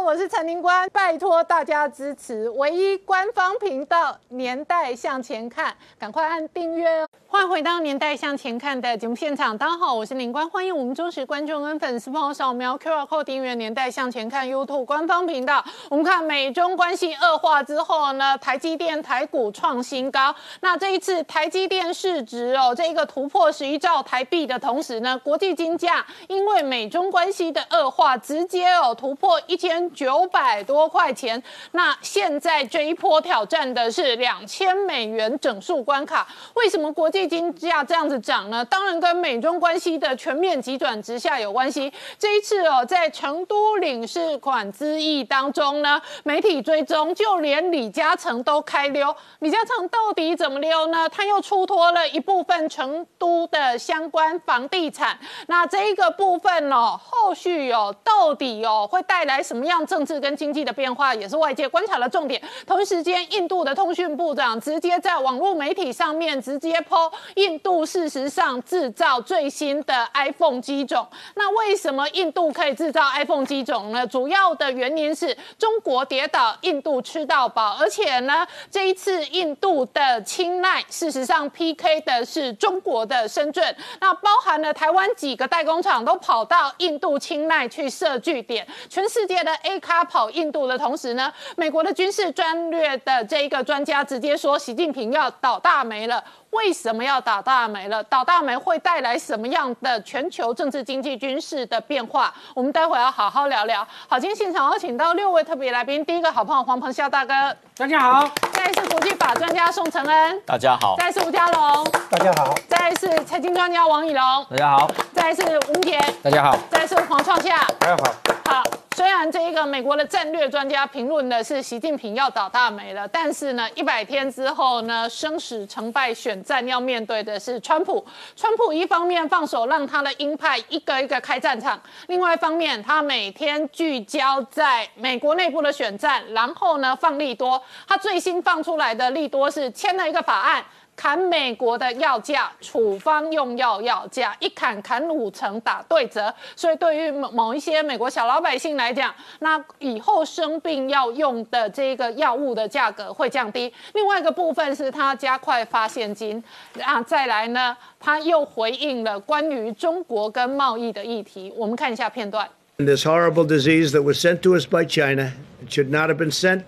我是陈宁官，拜托大家支持唯一官方频道《年代向前看》，赶快按订阅哦！欢迎回到《年代向前看》的节目现场，大家好，我是宁官，欢迎我们忠实观众跟粉丝朋友扫描 QR Code 订阅《年代向前看》YouTube 官方频道。我们看美中关系恶化之后呢，台积电台股创新高。那这一次台积电市值哦，这一个突破十一兆台币的同时呢，国际金价因为美中关系的恶化，直接哦突破一千九百多块钱。那现在这一波挑战的是两千美元整数关卡。为什么国际金价这样子涨呢？当然跟美中关系的全面急转直下有关系。这一次哦，在成都领事馆之役当中呢，媒体追踪，就连李嘉诚都开溜。李嘉诚到底怎么溜呢？他又出脱了一部分成都的相关房地产。那这一个部分哦，后续哦，到底哦会带来什么样政治跟经济的变化，也是外界观察的重点。同一时间，印度的通讯部长直接在网络媒体上面直接抛印度事实上制造最新的 iPhone 机种。那为什么印度可以制造 iPhone 机种呢？主要的原因是中国跌倒，印度吃到饱。而且呢，这一次印度的青睐，事实上 PK 的是中国的深圳。那包含了台湾几个代工厂都跑到印度青睐去设据点。全世界的 A 卡跑印度的同时呢，美国的军事战略的这一个专家直接说，习近平要倒大霉了。为什么要倒大霉了？倒大霉会带来什么样的全球政治、经济、军事的变化？我们待会要好好聊聊。好，今天现场有请到六位特别来宾，第一个好朋友黄鹏孝大哥，大家好；再来是国际法专家宋承恩，大家好；再来是吴家龙，大家好；再来是财经专家王以龙，大家好；再来是吴田，大家好；再来是黄创夏，大家好。好，虽然这一个美国的战略专家评论的是习近平要倒大霉了，但是呢，一百天之后呢，生死成败选战要面对的是川普。川普一方面放手让他的鹰派一个一个开战场，另外一方面他每天聚焦在美国内部的选战，然后呢放利多。他最新放出来的利多是签了一个法案。砍美国的药价，处方用药药价一砍砍五成，打对折。所以对于某某一些美国小老百姓来讲，那以后生病要用的这个药物的价格会降低。另外一个部分是他加快发现金啊，再来呢，他又回应了关于中国跟贸易的议题。我们看一下片段。This horrible disease that was sent to us by China, it should not have been sent.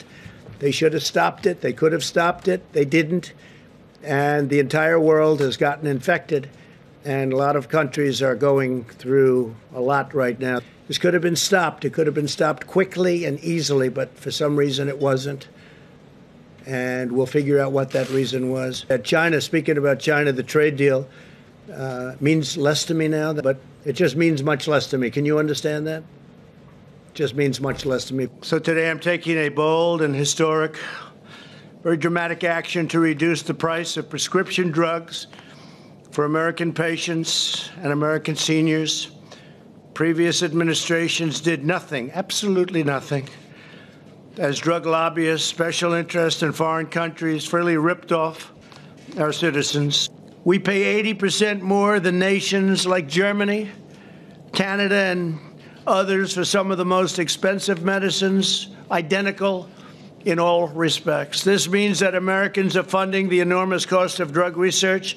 They should have stopped it. They could have stopped it. They didn't. And the entire world has gotten infected, and a lot of countries are going through a lot right now. This could have been stopped. It could have been stopped quickly and easily, but for some reason it wasn't. And we'll figure out what that reason was. At China, speaking about China, the trade deal uh, means less to me now, but it just means much less to me. Can you understand that? just means much less to me. So today I'm taking a bold and historic very dramatic action to reduce the price of prescription drugs for American patients and American seniors. Previous administrations did nothing, absolutely nothing. As drug lobbyists, special interests in foreign countries freely ripped off our citizens. We pay 80% more than nations like Germany, Canada, and others for some of the most expensive medicines, identical in all respects. This means that Americans are funding the enormous cost of drug research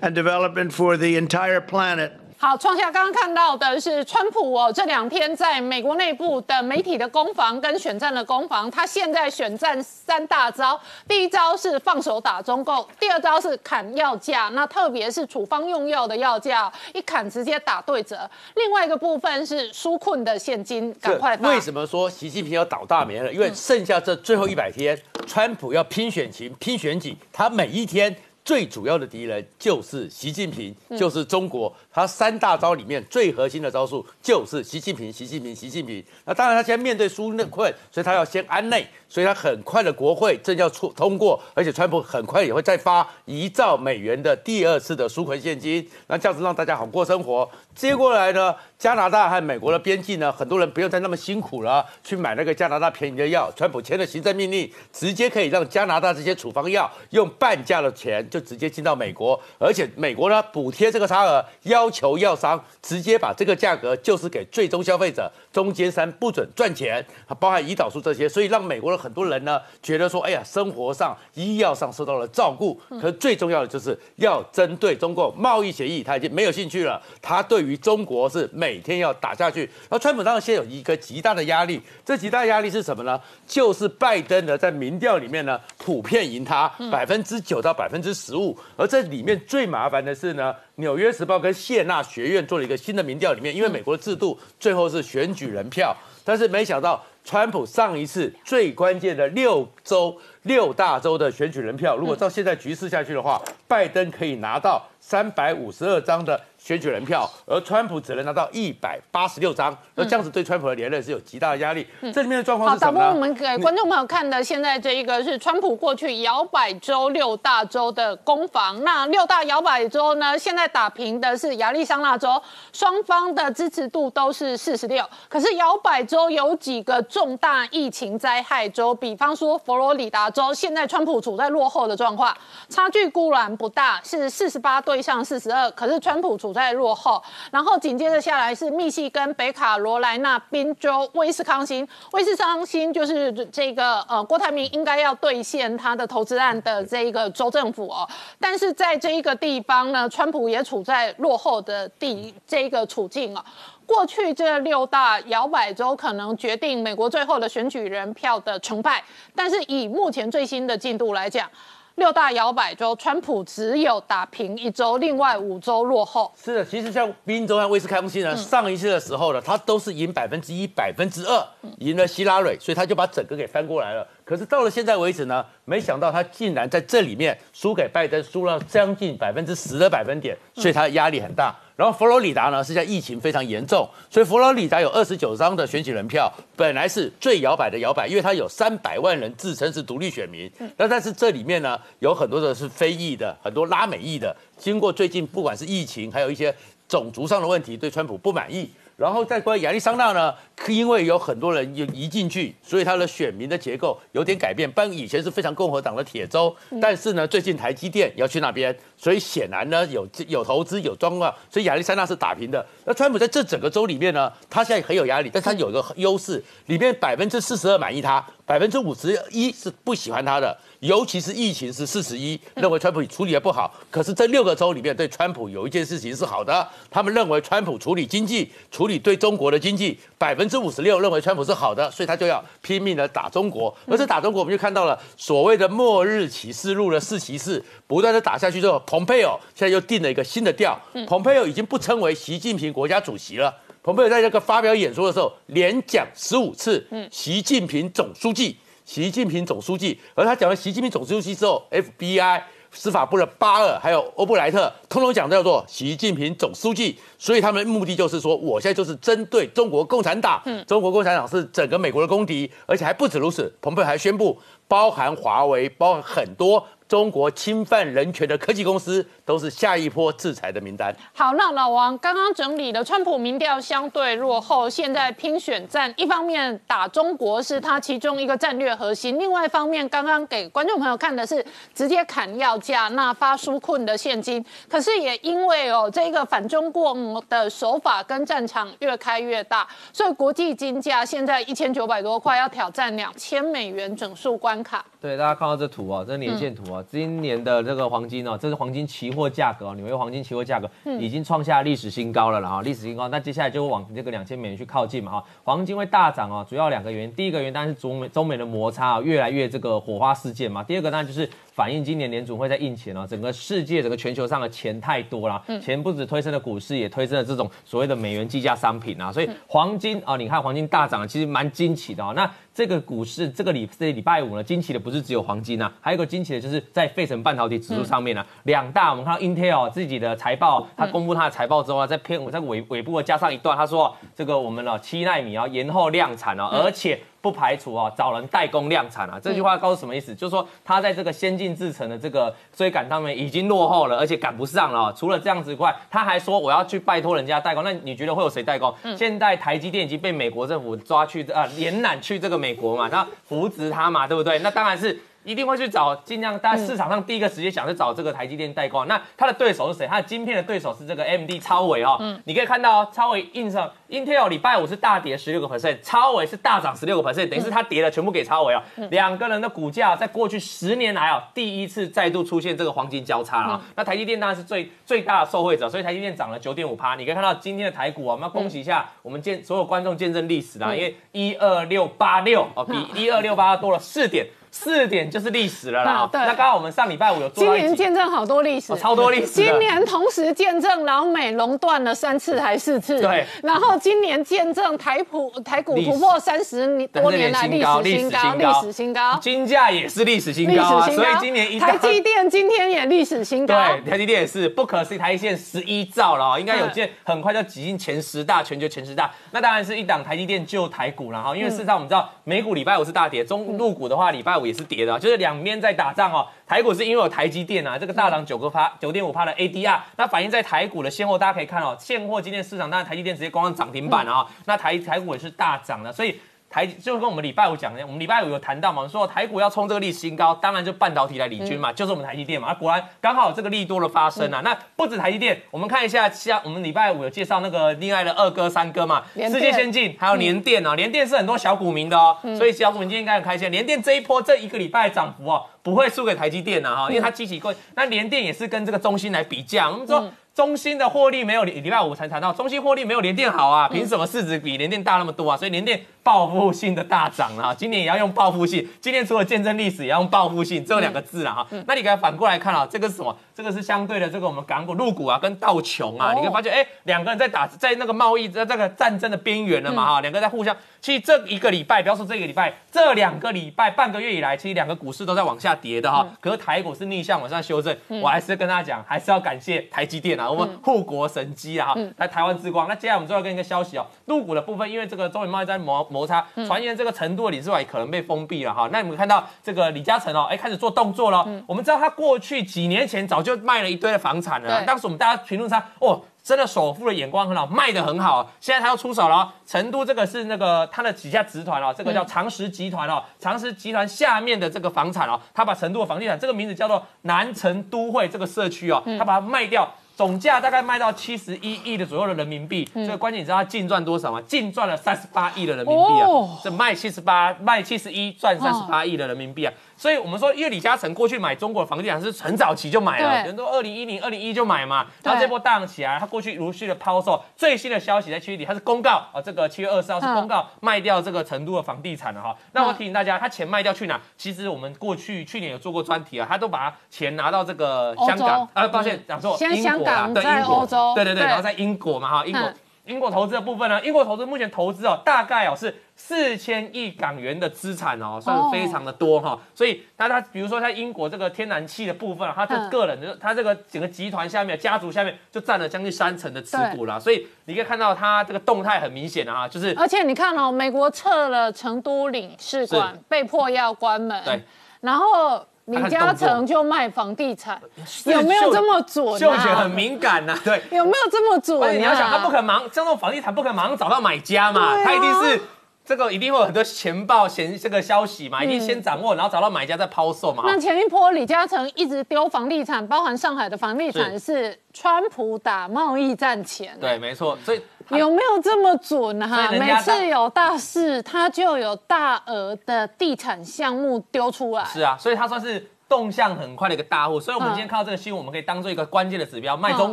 and development for the entire planet 好，创下刚刚看到的是川普哦，这两天在美国内部的媒体的攻防跟选战的攻防，他现在选战三大招，第一招是放手打中共，第二招是砍药价，那特别是处方用药的药价，一砍直接打对折。另外一个部分是纾困的现金，赶快发。为什么说习近平要倒大霉了？因为剩下这最后一百天，川普要拼选情、拼选举，他每一天。最主要的敌人就是习近平，就是中国。他三大招里面最核心的招数就是习近平，习近平，习近平。那当然，他现在面对纾困，所以他要先安内，所以他很快的国会正要出通过，而且川普很快也会再发一兆美元的第二次的纾困现金，那这样子让大家好过生活。接过来呢，加拿大和美国的边境呢，很多人不用再那么辛苦了，去买那个加拿大便宜的药。川普签了行政命令，直接可以让加拿大这些处方药用半价的钱就直接进到美国，而且美国呢补贴这个差额，要求药商直接把这个价格就是给最终消费者，中间商不准赚钱，包含胰岛素这些，所以让美国的很多人呢觉得说，哎呀，生活上、医药上受到了照顾。可是最重要的就是要针对中共贸易协议，他已经没有兴趣了，他对。于中国是每天要打下去，然后川普当然现在有一个极大的压力，这极大压力是什么呢？就是拜登呢在民调里面呢普遍赢他百分之九到百分之十五，而这里面最麻烦的是呢，纽约时报跟谢纳学院做了一个新的民调，里面因为美国的制度最后是选举人票，但是没想到川普上一次最关键的六州六大州的选举人票，如果照现在局势下去的话，拜登可以拿到三百五十二张的。选举人票，而川普只能拿到一百八十六张，那这样子对川普的连任是有极大的压力。这里面的状况是什么呢？好，我们给观众朋友看的，现在这一个是川普过去摇摆州六大州的攻防。那六大摇摆州呢，现在打平的是亚利桑那州，双方的支持度都是四十六。可是摇摆州有几个重大疫情灾害州，比方说佛罗里达州，现在川普处在落后的状况，差距固然不大，是四十八对上四十二，可是川普处。在落后，然后紧接着下来是密西根、北卡罗来纳、宾州、威斯康星。威斯康星就是这个呃，郭台铭应该要兑现他的投资案的这一个州政府哦。但是在这一个地方呢，川普也处在落后的地这一个处境哦。过去这六大摇摆州可能决定美国最后的选举人票的成败，但是以目前最新的进度来讲。六大摇摆州，川普只有打平一周，另外五周落后。是的，其实像宾州和威斯康星呢，上一次的时候呢，他都是赢百分之一、百分之二，赢了希拉蕊，所以他就把整个给翻过来了。可是到了现在为止呢，没想到他竟然在这里面输给拜登，输了将近百分之十的百分点，所以他压力很大。然后佛罗里达呢，是在疫情非常严重，所以佛罗里达有二十九张的选举人票，本来是最摇摆的摇摆，因为它有三百万人自称是独立选民。那但是这里面呢，有很多的是非裔的，很多拉美裔的，经过最近不管是疫情，还有一些种族上的问题，对川普不满意。然后再关于亚利桑那呢，因为有很多人移移进去，所以他的选民的结构有点改变。不然以前是非常共和党的铁州，但是呢，最近台积电要去那边，所以显然呢有有投资有状况，所以亚利桑那是打平的。那川普在这整个州里面呢，他现在很有压力，但他有一个优势，里面百分之四十二满意他，百分之五十一是不喜欢他的。尤其是疫情是四十一，认为川普处理的不好。可是这六个州里面对川普有一件事情是好的，他们认为川普处理经济、处理对中国的经济，百分之五十六认为川普是好的，所以他就要拼命的打中国。而这打中国，我们就看到了所谓的末日启示录的四骑士不断的打下去之后，蓬佩奥现在又定了一个新的调，蓬佩奥已经不称为习近平国家主席了，蓬佩奥在这个发表演说的时候连讲十五次，习近平总书记。习近平总书记，而他讲完习近平总书记之后，FBI 司法部的巴尔还有欧布莱特，通通讲叫做习近平总书记，所以他们的目的就是说，我现在就是针对中国共产党，中国共产党是整个美国的公敌，而且还不止如此，蓬佩还宣布，包含华为，包含很多。中国侵犯人权的科技公司都是下一波制裁的名单。好，那老王刚刚整理了，川普民调相对落后，现在拼选战，一方面打中国是他其中一个战略核心，另外一方面刚刚给观众朋友看的是直接砍药价，那发纾困的现金。可是也因为哦这个反中共的手法跟战场越开越大，所以国际金价现在一千九百多块，要挑战两千美元整数关卡。对，大家看到这图啊，这年线图啊。今年的这个黄金哦，这是黄金期货价格，纽约黄金期货价格已经创下历史新高了啦哈，历史新高。那接下来就会往这个两千美元去靠近嘛哈，黄金会大涨哦，主要两个原因，第一个原因当然是中美中美的摩擦啊，越来越这个火花四溅嘛，第二个当然就是。反映今年联储会在印钱哦，整个世界、整个全球上的钱太多了，钱不止推升了股市，也推升了这种所谓的美元计价商品啊，所以黄金啊，你看黄金大涨，其实蛮惊奇的啊。那这个股市这个礼这礼拜五呢，惊奇的不是只有黄金啊，还有一个惊奇的就是在费城半导体指数上面呢，两大我们看到 Intel 自己的财报，它公布它的财报之后啊，在片在尾尾部加上一段，他说这个我们呢七纳米啊延后量产啊，而且。不排除哦找人代工量产啊。这句话告诉什么意思？就是说他在这个先进制程的这个追赶上面已经落后了，而且赶不上了。除了这样子以外，他还说我要去拜托人家代工。那你觉得会有谁代工？现在台积电已经被美国政府抓去啊连揽去这个美国嘛，他扶植他嘛，对不对？那当然是。一定会去找尽量，大家市场上第一个时间想去找这个台积电代工。那它的对手是谁？它的晶片的对手是这个 MD 超伟哦。嗯，你可以看到超伟印上 Intel 礼拜五是大跌十六个 percent，超伟是大涨十六个 percent，等于是它跌了全部给超伟哦。两个人的股价在过去十年来哦，第一次再度出现这个黄金交叉了。那台积电当然是最最大的受惠者，所以台积电涨了九点五趴。你可以看到今天的台股啊，我们要恭喜一下我们见所有观众见证历史啦，因为一二六八六哦，比一二六八多了四点。四点就是历史了啦。对，那刚好我们上礼拜五有做。今年见证好多历史，超多历史。今年同时见证老美垄断了三次还四次。对。然后今年见证台普台股突破三十年多年来历史新高，历史新高。金价也是历史新高，所以今年一台积电今天也历史新高。对，台积电也是不可思议，台积电十一兆了，应该有见很快就挤进前十大，全球前十大。那当然是一档台积电救台股了哈，因为事实上我们知道美股礼拜五是大跌，中陆股的话礼拜五也是跌的，就是。两边在打仗哦，台股是因为有台积电啊，这个大涨九个趴，九点五趴的 ADR，那反映在台股的现货，大家可以看哦，现货今天市场当然台积电直接光上涨停板了啊，那台台股也是大涨的，所以。台就跟我们礼拜五讲的，我们礼拜五有谈到嘛，说台股要冲这个历史新高，当然就半导体来领军嘛，就是我们台积电嘛。果然刚好这个利多的发生啊。那不止台积电，我们看一下，像我们礼拜五有介绍那个另外的二哥、三哥嘛，世界先进还有联电啊，联电是很多小股民的哦，所以小股民今天应该很开心。联电这一波这一个礼拜涨幅哦，不会输给台积电呐哈，因为它积极过。那联电也是跟这个中芯来比价，我们说。中芯的获利没有礼礼拜五才谈到，中芯获利没有联电好啊，凭什么市值比联电大那么多啊？所以联电报复性的大涨啊，今年也要用报复性，今年除了见证历史，也要用报复性，只有两个字了哈。那你给它反过来看啊，这个是什么？这个是相对的这个我们港股、入股啊，跟道琼啊，你可以发现，哎，两个人在打，在那个贸易在这个战争的边缘了嘛哈，两个在互相。其实这一个礼拜，不要说这个礼拜，这两个礼拜、半个月以来，其实两个股市都在往下跌的哈。可是台股是逆向往上修正，我还是跟大家讲，还是要感谢台积电啊，我们护国神机啊哈，来台湾之光。那接下来我们就要跟一个消息哦，入股的部分，因为这个中美贸易战摩摩擦，传言这个程度的李志伟可能被封闭了哈。那你们看到这个李嘉诚哦，哎，开始做动作了。我们知道他过去几年前早就卖了一堆的房产了，当时我们大家评论他哦。真的首富的眼光很好，卖的很好。现在他要出手了，成都这个是那个他的几家集团哦，这个叫长实集团哦，长实集团下面的这个房产哦，他把成都的房地产这个名字叫做南城都会这个社区哦，他把它卖掉。总价大概卖到七十一亿的左右的人民币，所以关键你知道他净赚多少吗？净赚了三十八亿的人民币啊！这卖七十八，卖七十一，赚三十八亿的人民币啊！所以我们说，因为李嘉诚过去买中国的房地产是很早期就买了，人都二零一零、二零一就买嘛，然后这波大涨起来，他过去如续的抛售。最新的消息在七月底，他是公告啊，这个七月二十号是公告卖掉这个成都的房地产了哈。那我提醒大家，他钱卖掉去哪？其实我们过去去年有做过专题啊，他都把钱拿到这个香港，呃，抱歉讲错，英国。在欧洲，对对对，然后在英国嘛哈，英国英国投资的部分呢，英国投资目前投资哦，大概哦是四千亿港元的资产哦，算是非常的多哈。所以那他比如说在英国这个天然气的部分，他这个人的他这个整个集团下面家族下面就占了将近三成的持股啦。所以你可以看到它这个动态很明显的哈，就是而且你看哦，美国撤了成都领事馆，被迫要关门，对，然后。李嘉诚就卖房地产，有没有这么准？秀姐很敏感呐，对，有没有这么准？你要想，他不可能这种房地产不可能马上找到买家嘛，他一定是。这个一定会有很多钱报、嫌这个消息嘛，一定先掌握，然后找到买家再抛售嘛。那前一波李嘉诚一直丢房地产，包含上海的房地产，是川普打贸易战前。对，没错。所以有没有这么准哈？每次有大事，他就有大额的地产项目丢出来。是啊，所以他算是。动向很快的一个大户，所以我们今天看到这个新闻，我们可以当做一个关键的指标，卖中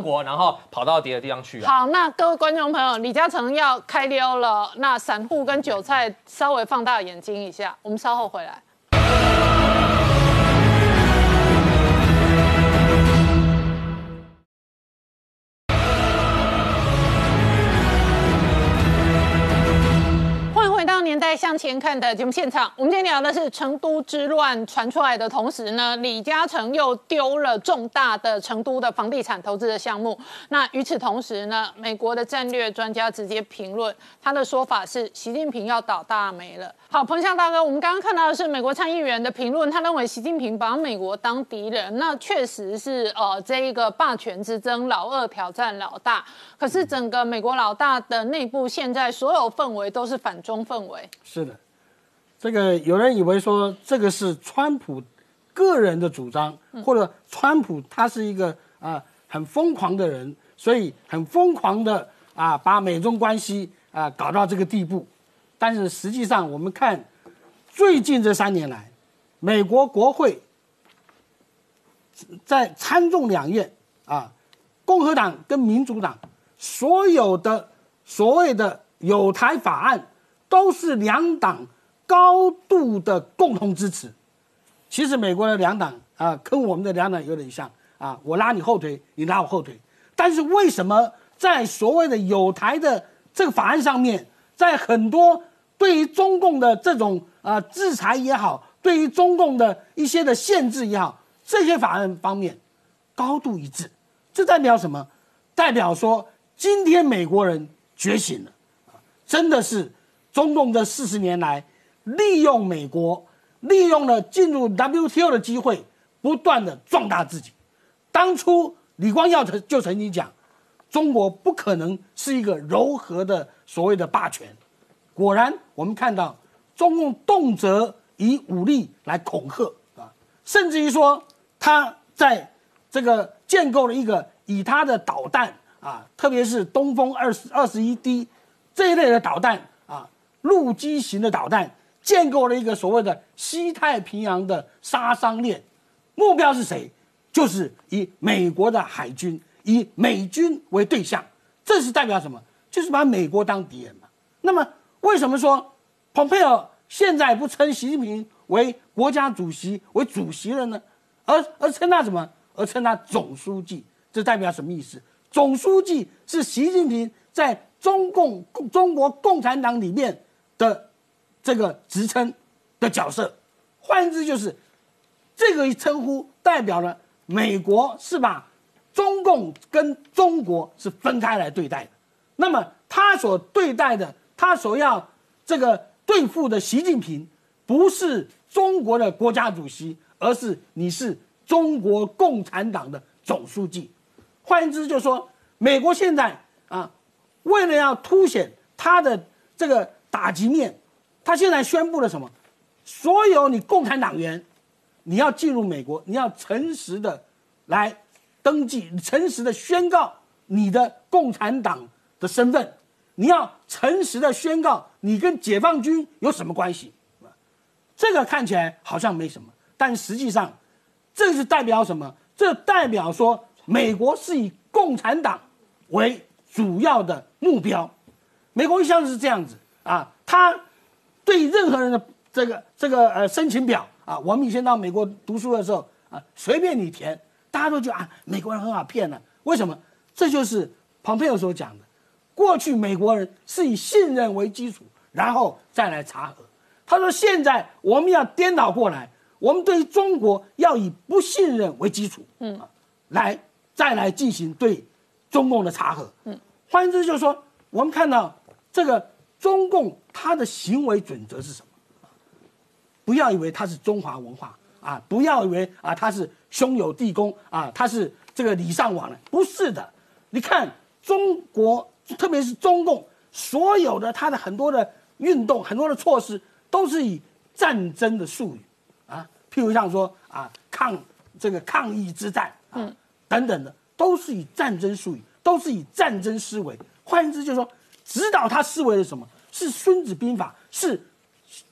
国，然后跑到别的地方去。好，那各位观众朋友，李嘉诚要开溜了，那散户跟韭菜稍微放大眼睛一下，我们稍后回来。年代向前看的节目现场，我们今天聊的是成都之乱传出来的同时呢，李嘉诚又丢了重大的成都的房地产投资的项目。那与此同时呢，美国的战略专家直接评论，他的说法是习近平要倒大霉了。好，彭向大哥，我们刚刚看到的是美国参议员的评论，他认为习近平把美国当敌人，那确实是呃这一个霸权之争，老二挑战老大。可是整个美国老大的内部现在所有氛围都是反中氛围。是的，这个有人以为说这个是川普个人的主张，或者川普他是一个啊很疯狂的人，所以很疯狂的啊把美中关系啊搞到这个地步。但是实际上，我们看最近这三年来，美国国会在参众两院啊，共和党跟民主党所有的所谓的有台法案，都是两党高度的共同支持。其实美国的两党啊，跟我们的两党有点像啊，我拉你后腿，你拉我后腿。但是为什么在所谓的有台的这个法案上面，在很多对于中共的这种啊制裁也好，对于中共的一些的限制也好，这些法案方面高度一致，这代表什么？代表说今天美国人觉醒了，真的是中共这四十年来利用美国，利用了进入 WTO 的机会，不断的壮大自己。当初李光耀曾就曾经讲，中国不可能是一个柔和的所谓的霸权。果然，我们看到中共动辄以武力来恐吓啊，甚至于说他在这个建构了一个以他的导弹啊，特别是东风二十二十一 D 这一类的导弹啊，陆基型的导弹，建构了一个所谓的西太平洋的杀伤链，目标是谁？就是以美国的海军，以美军为对象，这是代表什么？就是把美国当敌人嘛。那么。为什么说蓬佩奥现在不称习近平为国家主席为主席了呢？而而称他什么？而称他总书记？这代表什么意思？总书记是习近平在中共中国共产党里面的这个职称的角色。换言之，就是这个称呼代表了美国是把中共跟中国是分开来对待的。那么他所对待的。他所要这个对付的习近平，不是中国的国家主席，而是你是中国共产党的总书记。换言之，就是说，美国现在啊，为了要凸显他的这个打击面，他现在宣布了什么？所有你共产党员，你要进入美国，你要诚实的来登记，诚实的宣告你的共产党的身份。你要诚实的宣告你跟解放军有什么关系，这个看起来好像没什么，但实际上，这是代表什么？这代表说美国是以共产党为主要的目标。美国一向是这样子啊，他对任何人的这个这个呃申请表啊，我们以前到美国读书的时候啊，随便你填，大家都觉得啊，美国人很好骗的。为什么？这就是蓬佩奥所讲的。过去美国人是以信任为基础，然后再来查核。他说：“现在我们要颠倒过来，我们对于中国要以不信任为基础，嗯，来再来进行对中共的查核。嗯，换言之就是说，我们看到这个中共他的行为准则是什么？不要以为他是中华文化啊，不要以为啊他是兄友弟恭啊，他是这个礼尚往来，不是的。你看中国。”特别是中共所有的他的很多的运动、很多的措施，都是以战争的术语啊，譬如像说啊抗这个抗疫之战啊等等的，都是以战争术语，都是以战争思维。换言之，就是说指导他思维的什么是《孙子兵法》，是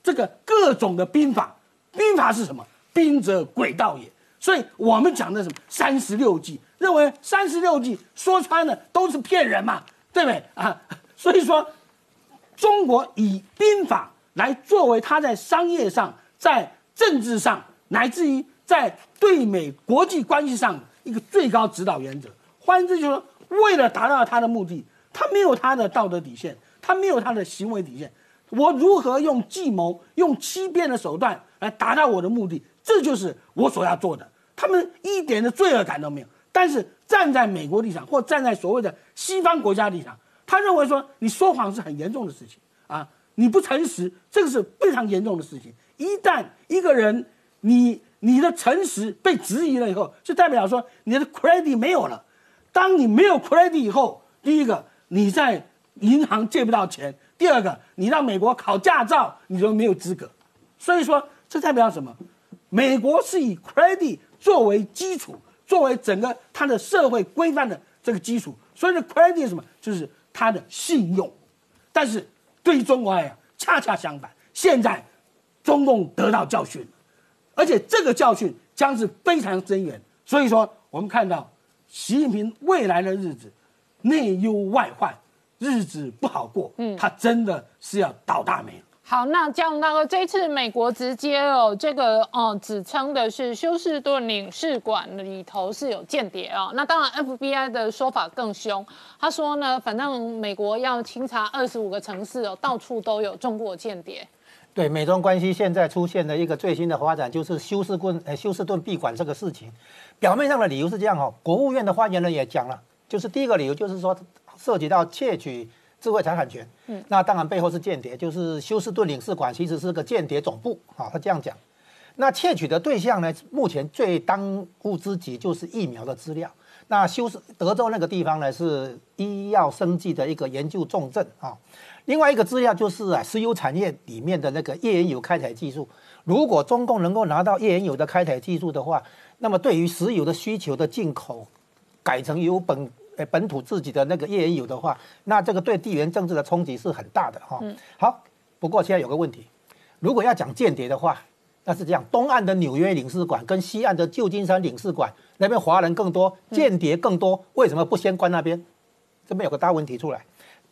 这个各种的兵法。兵法是什么？兵者诡道也。所以我们讲的什么三十六计，认为三十六计说穿了都是骗人嘛。对不对啊？所以说，中国以兵法来作为他在商业上、在政治上，乃至于在对美国际关系上一个最高指导原则。换言之，就是说，为了达到他的目的，他没有他的道德底线，他没有他的行为底线，我如何用计谋、用欺骗的手段来达到我的目的，这就是我所要做的。他们一点的罪恶感都没有。但是站在美国立场，或站在所谓的西方国家立场，他认为说你说谎是很严重的事情啊，你不诚实，这个是非常严重的事情。一旦一个人你你的诚实被质疑了以后，就代表说你的 credit 没有了。当你没有 credit 以后，第一个你在银行借不到钱，第二个你到美国考驾照你就没有资格。所以说这代表什么？美国是以 credit 作为基础。作为整个它的社会规范的这个基础，所以呢，credit 是什么就是它的信用。但是对于中国来讲，恰恰相反，现在中共得到教训，而且这个教训将是非常深远。所以说，我们看到习近平未来的日子内忧外患，日子不好过。嗯，他真的是要倒大霉了。好，那江龙大哥，这次美国直接哦，这个哦，指称的是休斯顿领事馆里头是有间谍哦。那当然，FBI 的说法更凶，他说呢，反正美国要清查二十五个城市哦，到处都有中国间谍。对，美中关系现在出现的一个最新的发展，就是休斯顿呃休斯顿闭馆这个事情。表面上的理由是这样哦，国务院的发言人也讲了，就是第一个理由就是说涉及到窃取。智慧财产权，嗯，那当然背后是间谍，就是休斯顿领事馆其实是个间谍总部，啊，他这样讲。那窃取的对象呢，目前最当务之急就是疫苗的资料。那休斯德州那个地方呢，是医药生技的一个研究重镇啊。另外一个资料就是啊，石油产业里面的那个页岩油开采技术。如果中共能够拿到页岩油的开采技术的话，那么对于石油的需求的进口，改成由本。诶，本土自己的那个页岩油的话，那这个对地缘政治的冲击是很大的哈。好，不过现在有个问题，如果要讲间谍的话，那是这样：东岸的纽约领事馆跟西岸的旧金山领事馆那边华人更多，间谍更多，为什么不先关那边？这边有个大问题出来。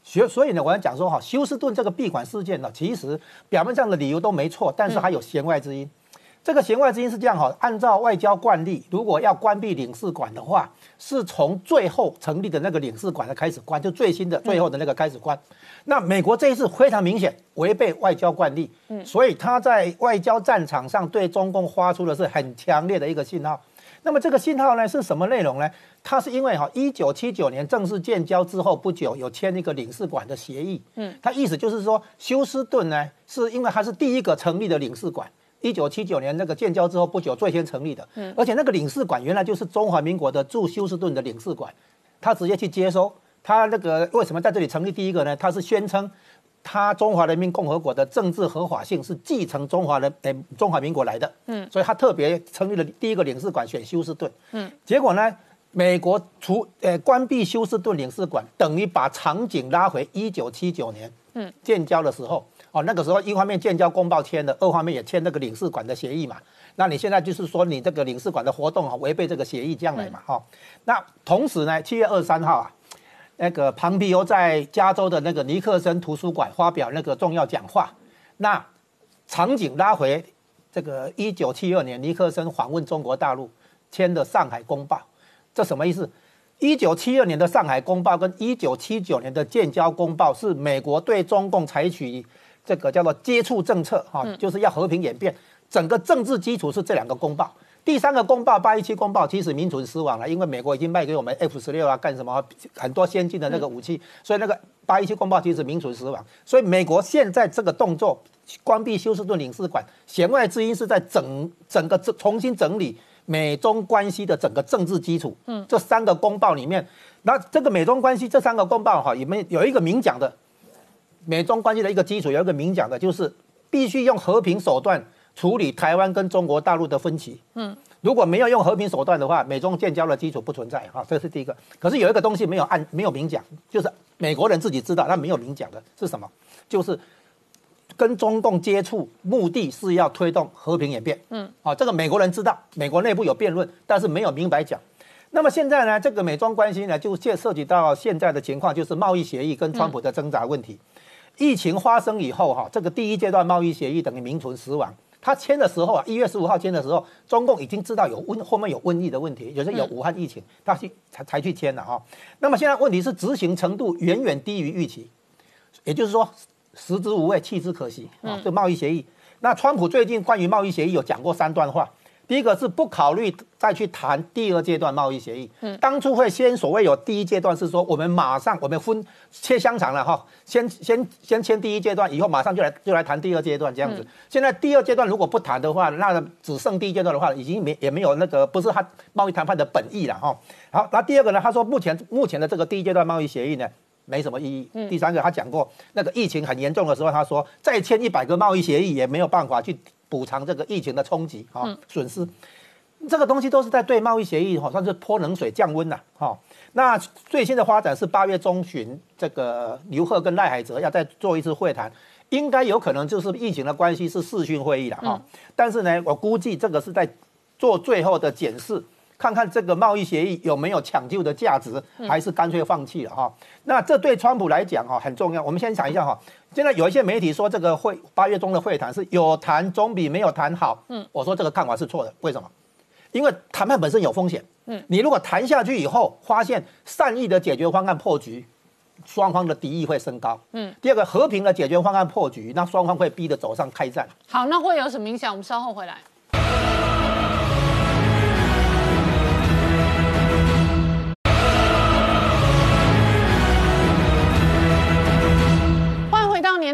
所所以呢，我要讲说哈，休斯顿这个闭馆事件呢，其实表面上的理由都没错，但是还有弦外之音。这个弦外之音是这样哈，按照外交惯例，如果要关闭领事馆的话，是从最后成立的那个领事馆的开始关，就最新的最后的那个开始关。那美国这一次非常明显违背外交惯例，嗯，所以他在外交战场上对中共发出的是很强烈的一个信号。那么这个信号呢是什么内容呢？它是因为哈，一九七九年正式建交之后不久，有签一个领事馆的协议，嗯，它意思就是说休斯顿呢是因为它是第一个成立的领事馆。一九七九年那个建交之后不久，最先成立的，嗯，而且那个领事馆原来就是中华民国的驻休斯顿的领事馆，他直接去接收，他那个为什么在这里成立第一个呢？他是宣称，他中华人民共和国的政治合法性是继承中华人诶中华民国来的，嗯，所以他特别成立了第一个领事馆选休斯顿，嗯，结果呢，美国除诶关闭休斯顿领事馆，等于把场景拉回一九七九年，嗯，建交的时候。哦，那个时候一方面建交公报签的，二方面也签那个领事馆的协议嘛。那你现在就是说你这个领事馆的活动啊，违背这个协议这样来嘛？哈。那同时呢，七月二十三号啊，那个庞皮欧在加州的那个尼克森图书馆发表那个重要讲话。那场景拉回这个一九七二年尼克森访问中国大陆签的上海公报，这什么意思？一九七二年的上海公报跟一九七九年的建交公报是美国对中共采取。这个叫做接触政策，哈，就是要和平演变。整个政治基础是这两个公报。第三个公报八一七公报其实名存实亡了，因为美国已经卖给我们 F 十六啊，干什么很多先进的那个武器，所以那个八一七公报其实名存实亡。所以美国现在这个动作，关闭休斯顿领事馆，弦外之音是在整整个重新整理美中关系的整个政治基础。嗯，这三个公报里面，那这个美中关系这三个公报哈，里面有一个明讲的。美中关系的一个基础有一个明讲的，就是必须用和平手段处理台湾跟中国大陆的分歧。嗯，如果没有用和平手段的话，美中建交的基础不存在。哈，这是第一个。可是有一个东西没有按没有明讲，就是美国人自己知道，他没有明讲的是什么？就是跟中共接触，目的是要推动和平演变。嗯，啊，这个美国人知道，美国内部有辩论，但是没有明白讲。那么现在呢，这个美中关系呢，就涉涉及到现在的情况，就是贸易协议跟川普的挣扎问题。疫情发生以后，哈，这个第一阶段贸易协议等于名存实亡。他签的时候啊，一月十五号签的时候，中共已经知道有瘟后面有瘟疫的问题，就是有武汉疫情，他去才才去签的哈。那么现在问题是执行程度远远低于预期，也就是说，食之无味，弃之可惜啊，这贸易协议。那川普最近关于贸易协议有讲过三段话。第一个是不考虑再去谈第二阶段贸易协议。嗯，当初会先所谓有第一阶段是说我们马上我们分切香肠了哈，先先先签第一阶段，以后马上就来就来谈第二阶段这样子。现在第二阶段如果不谈的话，那只剩第一阶段的话，已经没也没有那个不是他贸易谈判的本意了哈。好，那第二个呢？他说目前目前的这个第一阶段贸易协议呢没什么意义。第三个他讲过那个疫情很严重的时候，他说再签一百个贸易协议也没有办法去。补偿这个疫情的冲击啊损失，这个东西都是在对贸易协议好像是泼冷水降温呐哈。那最新的发展是八月中旬，这个刘鹤跟赖海泽要再做一次会谈，应该有可能就是疫情的关系是视讯会议了哈。但是呢，我估计这个是在做最后的检视。看看这个贸易协议有没有抢救的价值，还是干脆放弃了哈？那这对川普来讲哈很重要。我们先想一下哈，现在有一些媒体说这个会八月中的会谈是有谈总比没有谈好。嗯，我说这个看法是错的。为什么？因为谈判本身有风险。嗯，你如果谈下去以后，发现善意的解决方案破局，双方的敌意会升高。嗯，第二个和平的解决方案破局，那双方会逼得走上开战。好，那会有什么影响？我们稍后回来。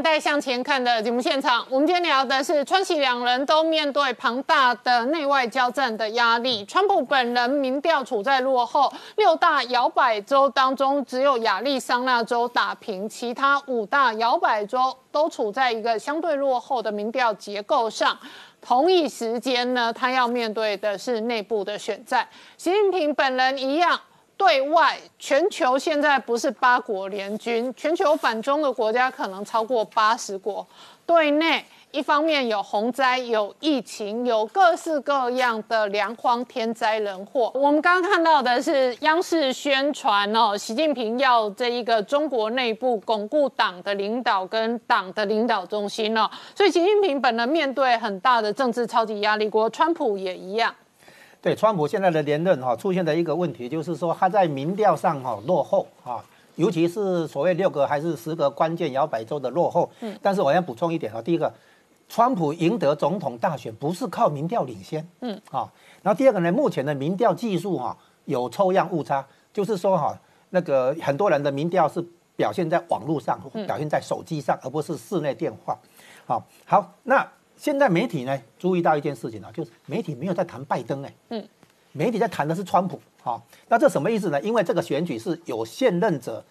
年代向前看的节目现场，我们今天聊的是川西两人都面对庞大的内外交战的压力。川普本人民调处在落后，六大摇摆州当中只有亚利桑那州打平，其他五大摇摆州都处在一个相对落后的民调结构上。同一时间呢，他要面对的是内部的选战。习近平本人一样。对外，全球现在不是八国联军，全球反中的国家可能超过八十国。对内，一方面有洪灾、有疫情、有各式各样的粮荒、天灾人祸。我们刚刚看到的是央视宣传哦，习近平要这一个中国内部巩固党的领导跟党的领导中心哦，所以习近平本人面对很大的政治超级压力，国川普也一样。对，川普现在的连任哈，出现的一个问题就是说他在民调上哈落后啊，尤其是所谓六个还是十个关键摇摆州的落后。嗯。但是我要补充一点啊，第一个，川普赢得总统大选不是靠民调领先。嗯。啊，然后第二个呢，目前的民调技术哈有抽样误差，就是说哈那个很多人的民调是表现在网络上，表现在手机上，而不是室内电话。好，好，那。现在媒体呢注意到一件事情啊，就是媒体没有在谈拜登哎，嗯，媒体在谈的是川普哈。那这什么意思呢？因为这个选举是有现任者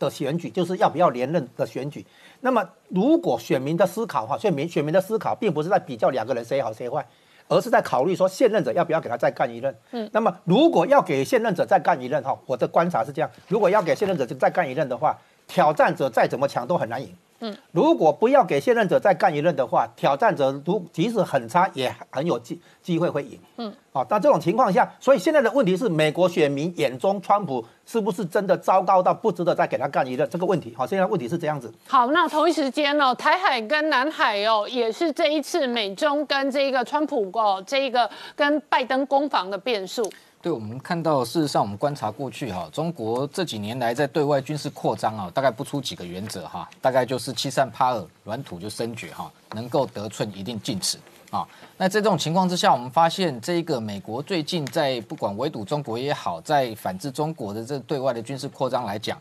的选举，就是要不要连任的选举。那么如果选民的思考哈，选民选民的思考并不是在比较两个人谁好谁坏，而是在考虑说现任者要不要给他再干一任。嗯，那么如果要给现任者再干一任哈，我的观察是这样：如果要给现任者再干一任的话，挑战者再怎么强都很难赢。嗯，如果不要给现任者再干一任的话，挑战者如即使很差，也很有机机会会赢。嗯，好，那这种情况下，所以现在的问题是，美国选民眼中川普是不是真的糟糕到不值得再给他干一任？这个问题，好，现在问题是这样子。好，那同一时间呢，台海跟南海哦，也是这一次美中跟这个川普哦，这一个跟拜登攻防的变数。对，我们看到，事实上，我们观察过去哈，中国这几年来在对外军事扩张啊，大概不出几个原则哈，大概就是欺善怕恶，软土就生绝哈，能够得寸一定进尺啊。那在这种情况之下，我们发现这个美国最近在不管围堵中国也好，在反制中国的这对外的军事扩张来讲，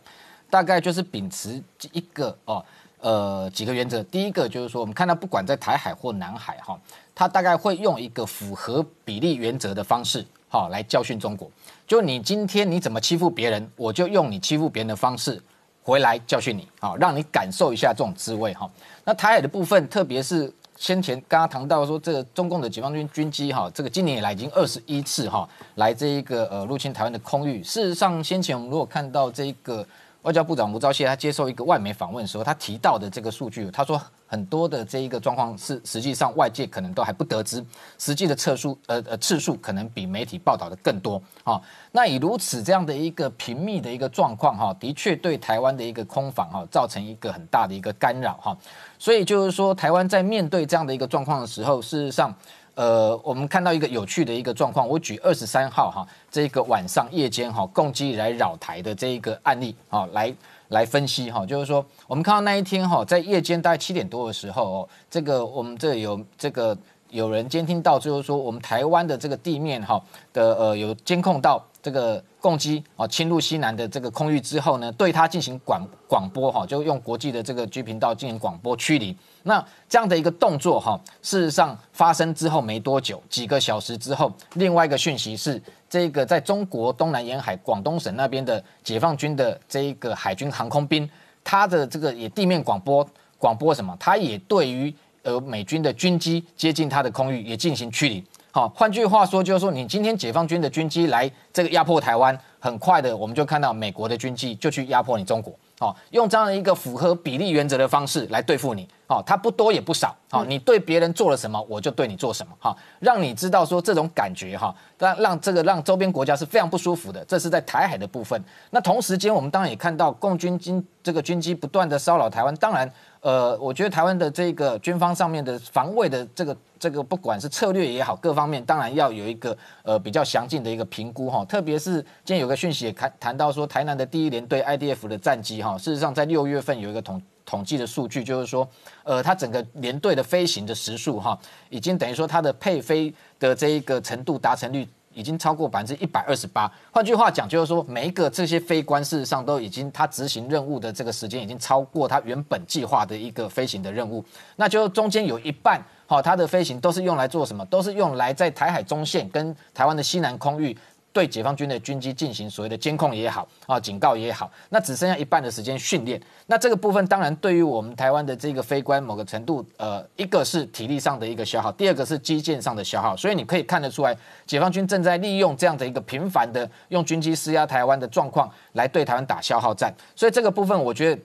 大概就是秉持一个哦呃几个原则。第一个就是说，我们看到不管在台海或南海哈，它大概会用一个符合比例原则的方式。好，来教训中国。就你今天你怎么欺负别人，我就用你欺负别人的方式回来教训你。好，让你感受一下这种滋味。哈，那台海的部分，特别是先前刚刚谈到说，这个中共的解放军军机，哈，这个今年以来已经二十一次哈来这一个呃入侵台湾的空域。事实上，先前我们如果看到这个。外交部长吴钊燮他接受一个外媒访问的时候，他提到的这个数据，他说很多的这一个状况是实际上外界可能都还不得知，实际的测数呃呃次数可能比媒体报道的更多啊。那以如此这样的一个频密的一个状况哈，的确对台湾的一个空防哈造成一个很大的一个干扰哈。所以就是说，台湾在面对这样的一个状况的时候，事实上。呃，我们看到一个有趣的一个状况，我举二十三号哈，这个晚上夜间哈，共机来扰台的这一个案例啊，来来分析哈，就是说我们看到那一天哈，在夜间大概七点多的时候哦，这个我们这有这个有人监听到，就是说我们台湾的这个地面哈的呃有监控到这个共机啊侵入西南的这个空域之后呢，对它进行广广播哈，就用国际的这个 G 频道进行广播驱离。那这样的一个动作哈，事实上发生之后没多久，几个小时之后，另外一个讯息是，这个在中国东南沿海广东省那边的解放军的这一个海军航空兵，他的这个也地面广播广播什么，他也对于呃美军的军机接近他的空域也进行驱离。好，换句话说就是说，你今天解放军的军机来这个压迫台湾，很快的我们就看到美国的军机就去压迫你中国。好，用这样的一个符合比例原则的方式来对付你。好，它不多也不少。好，你对别人做了什么，我就对你做什么。哈，让你知道说这种感觉哈，让让这个让周边国家是非常不舒服的。这是在台海的部分。那同时间，我们当然也看到共军军这个军机不断的骚扰台湾。当然，呃，我觉得台湾的这个军方上面的防卫的这个这个，不管是策略也好，各方面当然要有一个呃比较详尽的一个评估哈。特别是今天有个讯息也谈谈到说，台南的第一联队 IDF 的战机哈，事实上在六月份有一个统。统计的数据就是说，呃，它整个连队的飞行的时数哈，已经等于说它的配飞的这一个程度达成率已经超过百分之一百二十八。换句话讲，就是说每一个这些飞官事实上都已经他执行任务的这个时间已经超过他原本计划的一个飞行的任务，那就中间有一半好，它的飞行都是用来做什么？都是用来在台海中线跟台湾的西南空域。对解放军的军机进行所谓的监控也好啊，警告也好，那只剩下一半的时间训练。那这个部分当然对于我们台湾的这个飞官某个程度，呃，一个是体力上的一个消耗，第二个是基建上的消耗。所以你可以看得出来，解放军正在利用这样的一个频繁的用军机施压台湾的状况，来对台湾打消耗战。所以这个部分，我觉得。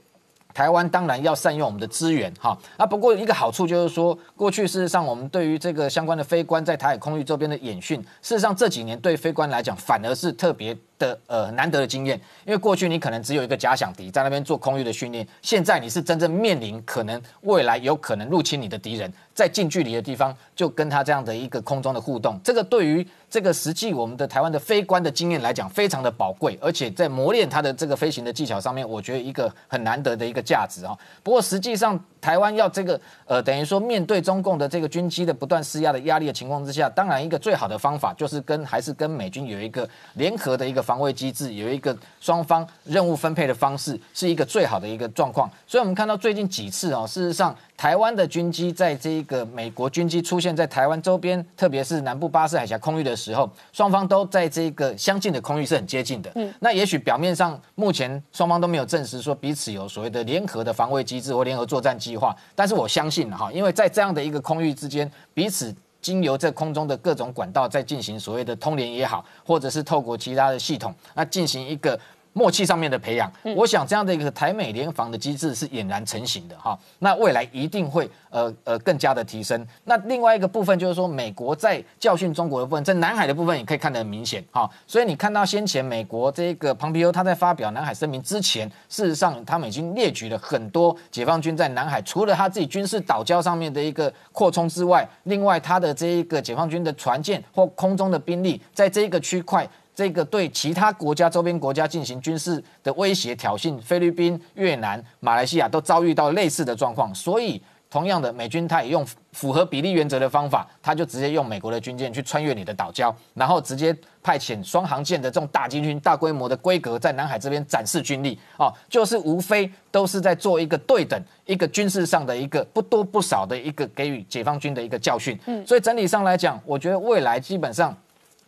台湾当然要善用我们的资源，哈啊。不过一个好处就是说，过去事实上我们对于这个相关的飞官在台海空域周边的演训，事实上这几年对飞官来讲反而是特别。的呃难得的经验，因为过去你可能只有一个假想敌在那边做空域的训练，现在你是真正面临可能未来有可能入侵你的敌人，在近距离的地方就跟他这样的一个空中的互动，这个对于这个实际我们的台湾的飞官的经验来讲非常的宝贵，而且在磨练他的这个飞行的技巧上面，我觉得一个很难得的一个价值啊。不过实际上台湾要这个呃等于说面对中共的这个军机的不断施压的压力的情况之下，当然一个最好的方法就是跟还是跟美军有一个联合的一个。防卫机制有一个双方任务分配的方式，是一个最好的一个状况。所以，我们看到最近几次哦，事实上，台湾的军机在这一个美国军机出现在台湾周边，特别是南部巴士海峡空域的时候，双方都在这个相近的空域是很接近的。嗯，那也许表面上目前双方都没有证实说彼此有所谓的联合的防卫机制或联合作战计划，但是我相信哈，因为在这样的一个空域之间，彼此。经由这空中的各种管道，在进行所谓的通联也好，或者是透过其他的系统，那进行一个。默契上面的培养，我想这样的一个台美联防的机制是俨然成型的哈。那未来一定会呃呃更加的提升。那另外一个部分就是说，美国在教训中国的部分，在南海的部分也可以看得很明显哈。所以你看到先前美国这个庞皮欧他在发表南海声明之前，事实上他们已经列举了很多解放军在南海除了他自己军事岛礁上面的一个扩充之外，另外他的这一个解放军的船舰或空中的兵力，在这一个区块。这个对其他国家周边国家进行军事的威胁挑衅，菲律宾、越南、马来西亚都遭遇到类似的状况，所以同样的，美军他也用符合比例原则的方法，他就直接用美国的军舰去穿越你的岛礁，然后直接派遣双航舰的这种大军军、大规模的规格在南海这边展示军力，哦，就是无非都是在做一个对等、一个军事上的一个不多不少的一个给予解放军的一个教训。嗯，所以整体上来讲，我觉得未来基本上。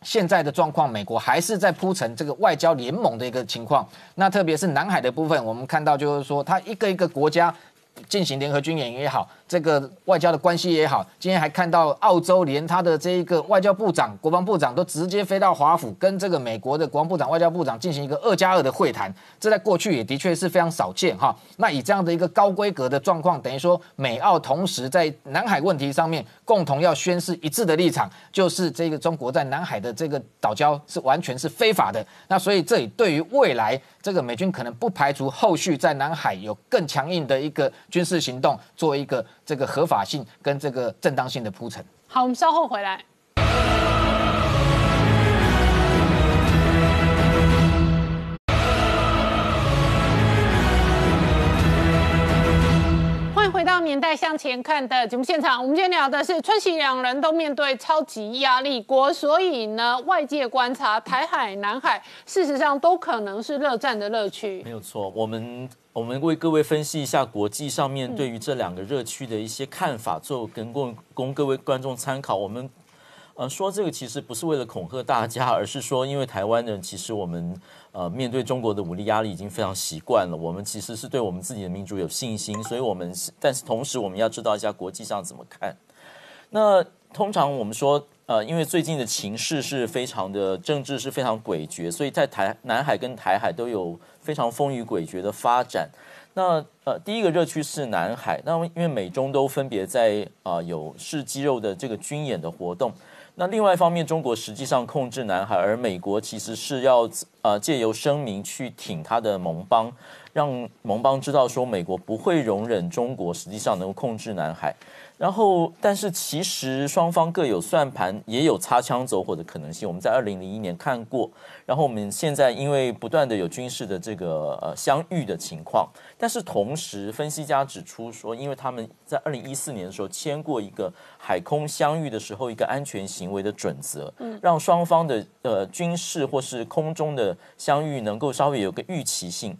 现在的状况，美国还是在铺陈这个外交联盟的一个情况。那特别是南海的部分，我们看到就是说，它一个一个国家进行联合军演也好。这个外交的关系也好，今天还看到澳洲连他的这一个外交部长、国防部长都直接飞到华府，跟这个美国的国防部长、外交部长进行一个二加二的会谈。这在过去也的确是非常少见哈。那以这样的一个高规格的状况，等于说美澳同时在南海问题上面共同要宣示一致的立场，就是这个中国在南海的这个岛礁是完全是非法的。那所以这里对于未来这个美军可能不排除后续在南海有更强硬的一个军事行动，做一个。这个合法性跟这个正当性的铺陈。好我们稍后回来。欢迎回到年代向前看的节目现场我们今天聊的是春熙两人都面对超级压力锅所以呢外界观察台海南海事实上都可能是热战的乐趣。没有错我们我们为各位分析一下国际上面对于这两个热区的一些看法，做跟供供各位观众参考。我们呃说这个其实不是为了恐吓大家，而是说因为台湾人其实我们呃面对中国的武力压力已经非常习惯了，我们其实是对我们自己的民主有信心，所以我们但是同时我们要知道一下国际上怎么看。那通常我们说，呃，因为最近的情势是非常的政治是非常诡谲，所以在台南海跟台海都有非常风雨诡谲的发展。那呃，第一个热区是南海，那因为美中都分别在啊、有试肌肉的这个军演的活动。那另外一方面，中国实际上控制南海，而美国其实是要呃借由声明去挺他的盟邦，让盟邦知道说美国不会容忍中国实际上能够控制南海。然后，但是其实双方各有算盘，也有擦枪走火的可能性。我们在二零零一年看过，然后我们现在因为不断的有军事的这个呃相遇的情况，但是同时分析家指出说，因为他们在二零一四年的时候签过一个海空相遇的时候一个安全行为的准则，让双方的呃军事或是空中的相遇能够稍微有个预期性，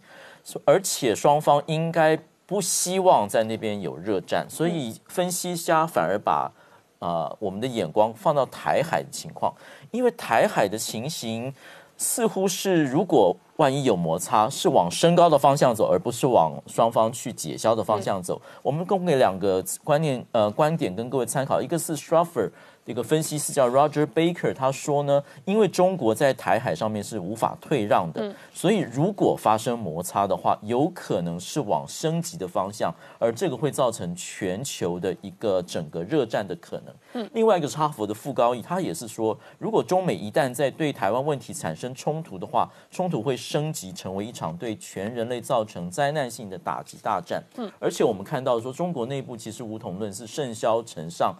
而且双方应该不希望在那边有热战，所以分析家反而把呃我们的眼光放到台海的情况，因为台海的情形似乎是如果万一有摩擦，是往升高的方向走，而不是往双方去解消的方向走。我们供给两个观念呃观点跟各位参考，一个是 Struffer 一个分析师叫 Roger Baker，他说呢，因为中国在台海上面是无法退让的，所以如果发生摩擦的话，有可能是往升级的方向，而这个会造成全球的一个整个热战的可能。嗯，另外一个是哈佛的傅高义，他也是说，如果中美一旦在对台湾问题产生冲突的话，冲突会升级成为一场对全人类造成灾难性的打击大战。嗯，而且我们看到说，中国内部其实武统论是甚嚣尘上。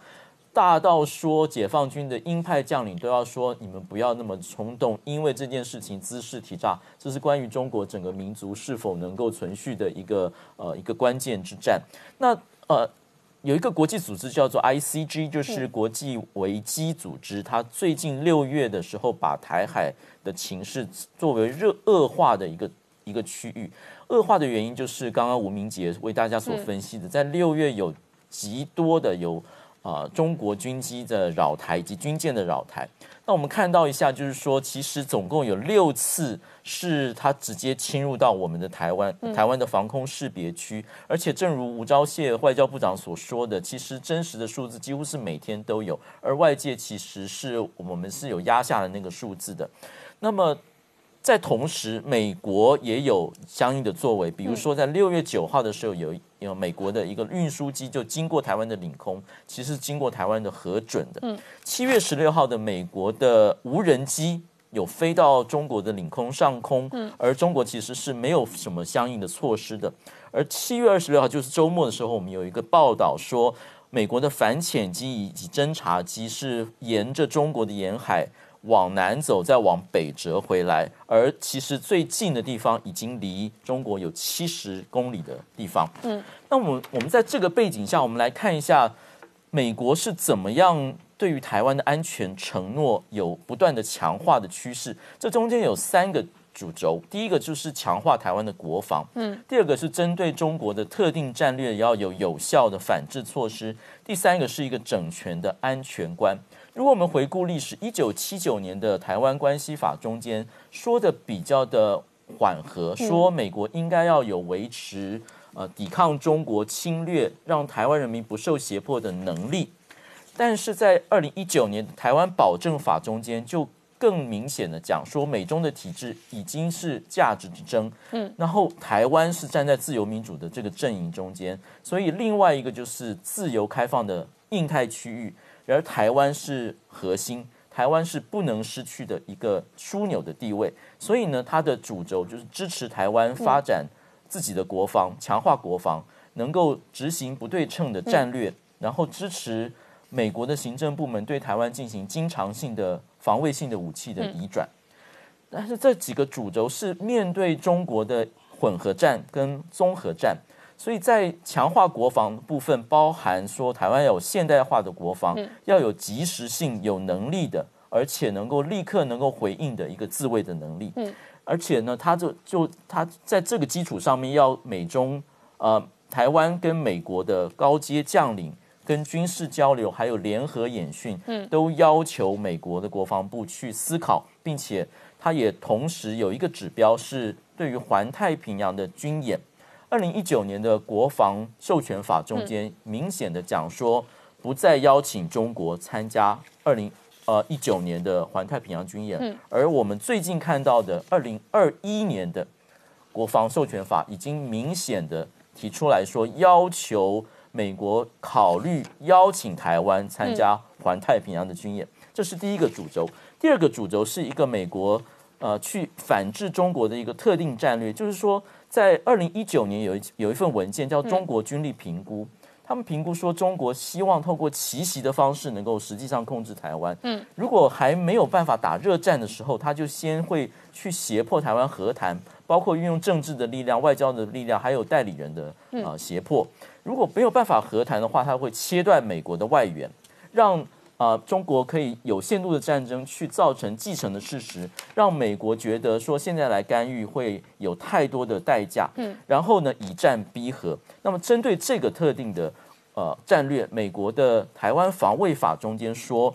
大到说解放军的鹰派将领都要说你们不要那么冲动，因为这件事情兹事体炸，这是关于中国整个民族是否能够存续的一个呃一个关键之战。那呃有一个国际组织叫做 ICG，就是国际危机组织，它最近六月的时候把台海的情势作为热恶化的一个一个区域。恶化的原因就是刚刚吴明杰为大家所分析的，在六月有极多的有。啊、中国军机的扰台以及军舰的扰台。那我们看到一下，就是说，其实总共有六次是它直接侵入到我们的台湾，台湾的防空识别区。而且，正如吴钊燮外交部长所说的，其实真实的数字几乎是每天都有，而外界其实是我们是有压下的那个数字的。那么，在同时，美国也有相应的作为，比如说在六月九号的时候，有有美国的一个运输机就经过台湾的领空，其实经过台湾的核准的。七月十六号的美国的无人机有飞到中国的领空上空，而中国其实是没有什么相应的措施的。而七月二十六号就是周末的时候，我们有一个报道说，美国的反潜机以及侦察机是沿着中国的沿海。往南走，再往北折回来，而其实最近的地方已经离中国有七十公里的地方。嗯，那我们我们在这个背景下，我们来看一下美国是怎么样对于台湾的安全承诺有不断的强化的趋势。这中间有三个主轴，第一个就是强化台湾的国防，嗯，第二个是针对中国的特定战略要有有效的反制措施，第三个是一个整全的安全观。如果我们回顾历史，一九七九年的台湾关系法中间说的比较的缓和，说美国应该要有维持呃抵抗中国侵略，让台湾人民不受胁迫的能力。但是在二零一九年台湾保证法中间，就更明显的讲说，美中的体制已经是价值之争，嗯，然后台湾是站在自由民主的这个阵营中间，所以另外一个就是自由开放的印太区域。而台湾是核心，台湾是不能失去的一个枢纽的地位，所以呢，它的主轴就是支持台湾发展自己的国防，强化国防，能够执行不对称的战略，然后支持美国的行政部门对台湾进行经常性的防卫性的武器的移转。但是这几个主轴是面对中国的混合战跟综合战。所以在强化国防部分，包含说台湾要有现代化的国防，要有及时性、有能力的，而且能够立刻能够回应的一个自卫的能力。嗯，而且呢，它就就它在这个基础上面，要美中呃台湾跟美国的高阶将领跟军事交流，还有联合演训，嗯，都要求美国的国防部去思考，并且他也同时有一个指标是对于环太平洋的军演。二零一九年的国防授权法中间明显的讲说，不再邀请中国参加二零呃一九年的环太平洋军演，而我们最近看到的二零二一年的国防授权法已经明显的提出来说，要求美国考虑邀请台湾参加环太平洋的军演，这是第一个主轴。第二个主轴是一个美国呃去反制中国的一个特定战略，就是说。在二零一九年有一有一份文件叫《中国军力评估》，他们评估说中国希望透过奇袭的方式能够实际上控制台湾。嗯，如果还没有办法打热战的时候，他就先会去胁迫台湾和谈，包括运用政治的力量、外交的力量，还有代理人的呃胁迫。如果没有办法和谈的话，他会切断美国的外援，让。啊，中国可以有限度的战争去造成继承的事实，让美国觉得说现在来干预会有太多的代价。嗯，然后呢，以战逼和。那么针对这个特定的呃战略，美国的台湾防卫法中间说，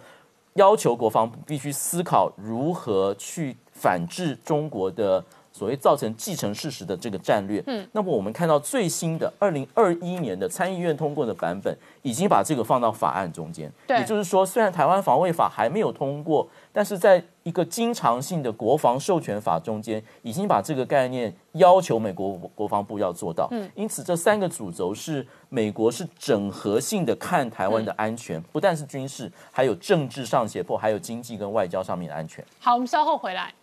要求国防部必须思考如何去反制中国的。所谓造成继承事实的这个战略，嗯，那么我们看到最新的二零二一年的参议院通过的版本，已经把这个放到法案中间。对，也就是说，虽然台湾防卫法还没有通过，但是在一个经常性的国防授权法中间，已经把这个概念要求美国国防部要做到。嗯，因此这三个主轴是美国是整合性的看台湾的安全，不但是军事，还有政治上胁迫，还有经济跟外交上面的安全。好，我们稍后回来。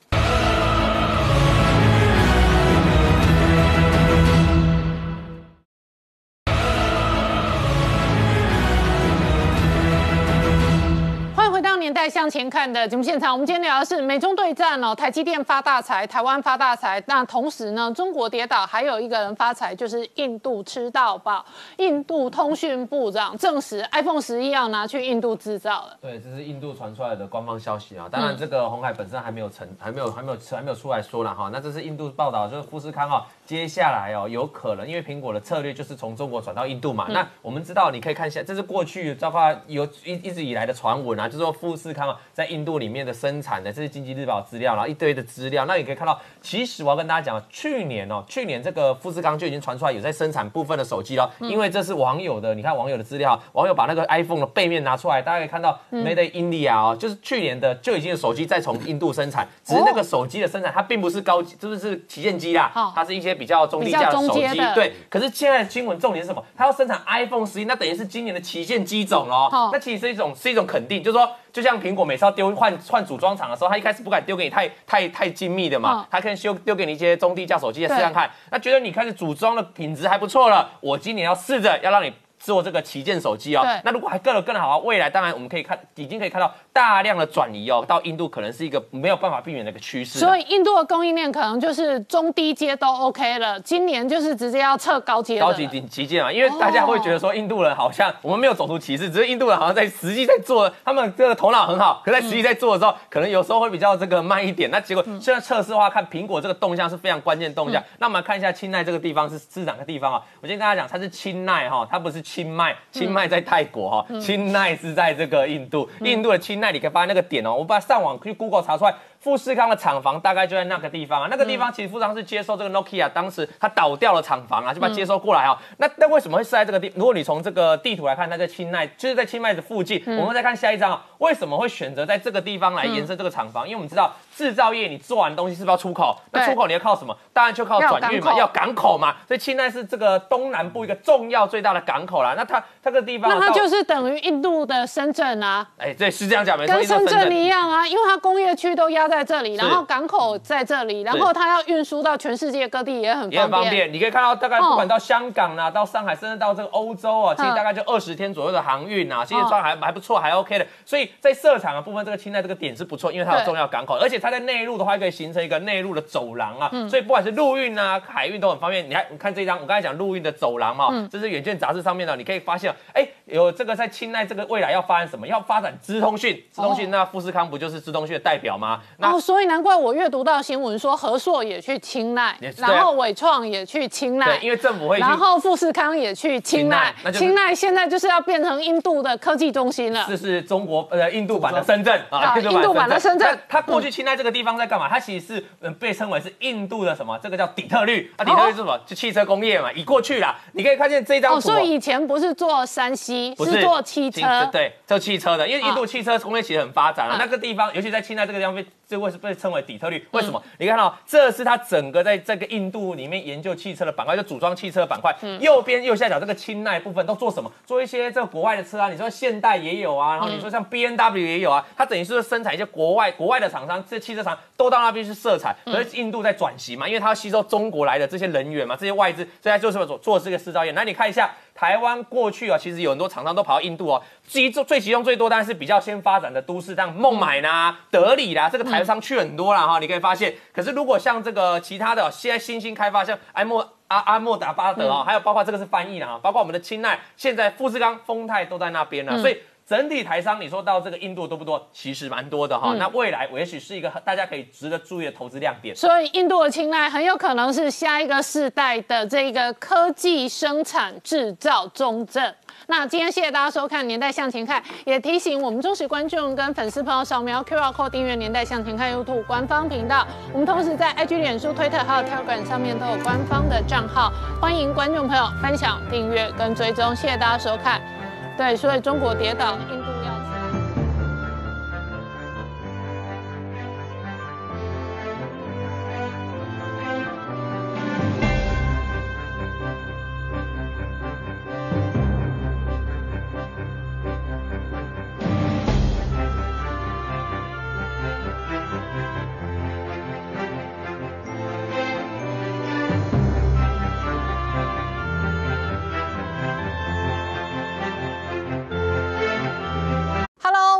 向前看的节目现场，我们今天聊的是美中对战哦，台积电发大财，台湾发大财。那同时呢，中国跌倒，还有一个人发财，就是印度吃到饱。印度通讯部长证实，iPhone 十一要拿去印度制造了。对，这是印度传出来的官方消息啊。当然，这个红海本身还没有成，还没有，还没有，还没有出来说了哈。那这是印度报道，就是富士康哦，接下来哦，有可能因为苹果的策略就是从中国转到印度嘛。那我们知道，你可以看一下，这是过去包括有一一直以来的传闻啊，就是说富。士看啊，在印度里面的生产的，这是经济日报资料，然后一堆的资料，那你可以看到，其实我要跟大家讲，去年哦，去年这个富士康就已经传出来有在生产部分的手机了，因为这是网友的，你看网友的资料，网友把那个 iPhone 的背面拿出来，大家可以看到 Made in India 哦，就是去年的就已经有手机在从印度生产，只是那个手机的生产它并不是高级，就是是旗舰机啦，它是一些比较中低价的手机，对。可是现在新闻重点是什么？它要生产 iPhone 十一，那等于是今年的旗舰机种哦，那其实是一种是一种肯定，就是说。就像苹果每次要丢换换组装厂的时候，他一开始不敢丢给你太太太精密的嘛，他可能修丢给你一些中低价手机试看。看，那觉得你开始组装的品质还不错了，我今年要试着要让你。做这个旗舰手机哦，那如果还更了更好啊，未来当然我们可以看，已经可以看到大量的转移哦，到印度可能是一个没有办法避免的一个趋势。所以印度的供应链可能就是中低阶都 OK 了，今年就是直接要测高阶。高级顶旗舰嘛，因为大家会觉得说印度人好像我们没有种族歧视，只是印度人好像在实际在做，他们这个头脑很好，可在实际在做的时候，可能有时候会比较这个慢一点。那结果现在测试的话，看苹果这个动向是非常关键动向。那我们看一下青奈这个地方是是哪个地方啊？我先跟大家讲，它是青奈哈，它不是清迈青。清迈在泰国哈，清奈是在这个印度，印度的清奈，你可以发现那个点哦，我们把上网去 Google 查出来。富士康的厂房大概就在那个地方啊，那个地方其实富士康是接收这个 Nokia，当时它倒掉了厂房啊，就把它接收过来啊。那那为什么会设在这个地？如果你从这个地图来看，它在清迈，就是在清迈的附近。我们再看下一张啊，为什么会选择在这个地方来延伸这个厂房？因为我们知道制造业你做完东西是不是要出口？那出口你要靠什么？当然就靠转运嘛，要港口嘛。所以清迈是这个东南部一个重要最大的港口啦。那它这个地方，那它就是等于印度的深圳啊。哎，对，是这样讲没错，跟深圳一样啊，因为它工业区都压。家在这里，然后港口在这里，然后它要运输到全世界各地也很也很方方便。你可以看到，大概不管到香港啊，到上海，甚至到这个欧洲啊，其实大概就二十天左右的航运啊，其实算还还不错，还 OK 的。所以在设厂的部分，这个清奈这个点是不错，因为它有重要港口，而且它在内陆的话可以形成一个内陆的走廊啊，所以不管是陆运啊、海运都很方便。你看，你看这张，我刚才讲陆运的走廊嘛，这是远见杂志上面的，你可以发现，哎，有这个在清奈这个未来要发展什么？要发展资通讯，资通讯，那富士康不就是资通讯的代表吗？那哦，所以难怪我阅读到新闻说和硕也去青奈也，是对啊然后伟创也去青奈对，，因为政府会然后富士康也去青奈青奈那，就是现在就是要变成印度的科技中心了。这是中国呃印度版的深圳啊印度版的深圳但它过去清奈这个地方在干嘛？它其实是嗯被称为是印度的什么？这个叫底特律啊，底特律是什么？就汽车工业嘛。已过去了，你可以看见这张哦，图、所以以前不是做山西，是做汽车。对，做汽车的，因为印度啊汽车工业其实很发展了、啊那个地方，尤其在清奈这个地方被这为是被称为底特律，为什么？嗯你看到、这是它整个在这个印度里面研究汽车的板块，就组装汽车的板块。嗯右边右下角这个青睐部分都做什么？做一些这个国外的车啊，你说现代也有啊，然后你说像 B N W 也有啊，它等于是生产一些国外国外的厂商，这汽车厂都到那边去设产。可是印度在转型嘛，因为它要吸收中国来的这些人员嘛，这些外资，所以它就是做做这个制造业。那你看一下。台湾过去啊，其实有很多厂商都跑到印度哦，集中最集中最多，当然是比较先发展的都市，像孟买啦、德里啦，这个台商去很多啦哈。你可以发现，可是如果像这个其他的哦，现在新兴开发，像埃莫阿阿莫达巴德哦，还有包括这个是翻译啦哈，包括我们的青奈，现在富士康、丰泰都在那边了，所以。整体台商，你说到这个印度多不多？其实蛮多的哈。那未来我也许是一个大家可以值得注意的投资亮点。所以印度的青睐很有可能是下一个世代的这个科技生产制造中正。那今天谢谢大家收看《年代向前看》，也提醒我们忠实观众跟粉丝朋友扫描 QR code 订阅《年代向前看》YouTube 官方频道。我们同时在 IG、脸书、推特还有 Telegram 上面都有官方的账号，欢迎观众朋友分享、订阅跟追踪。谢谢大家收看。对，所以中国跌倒，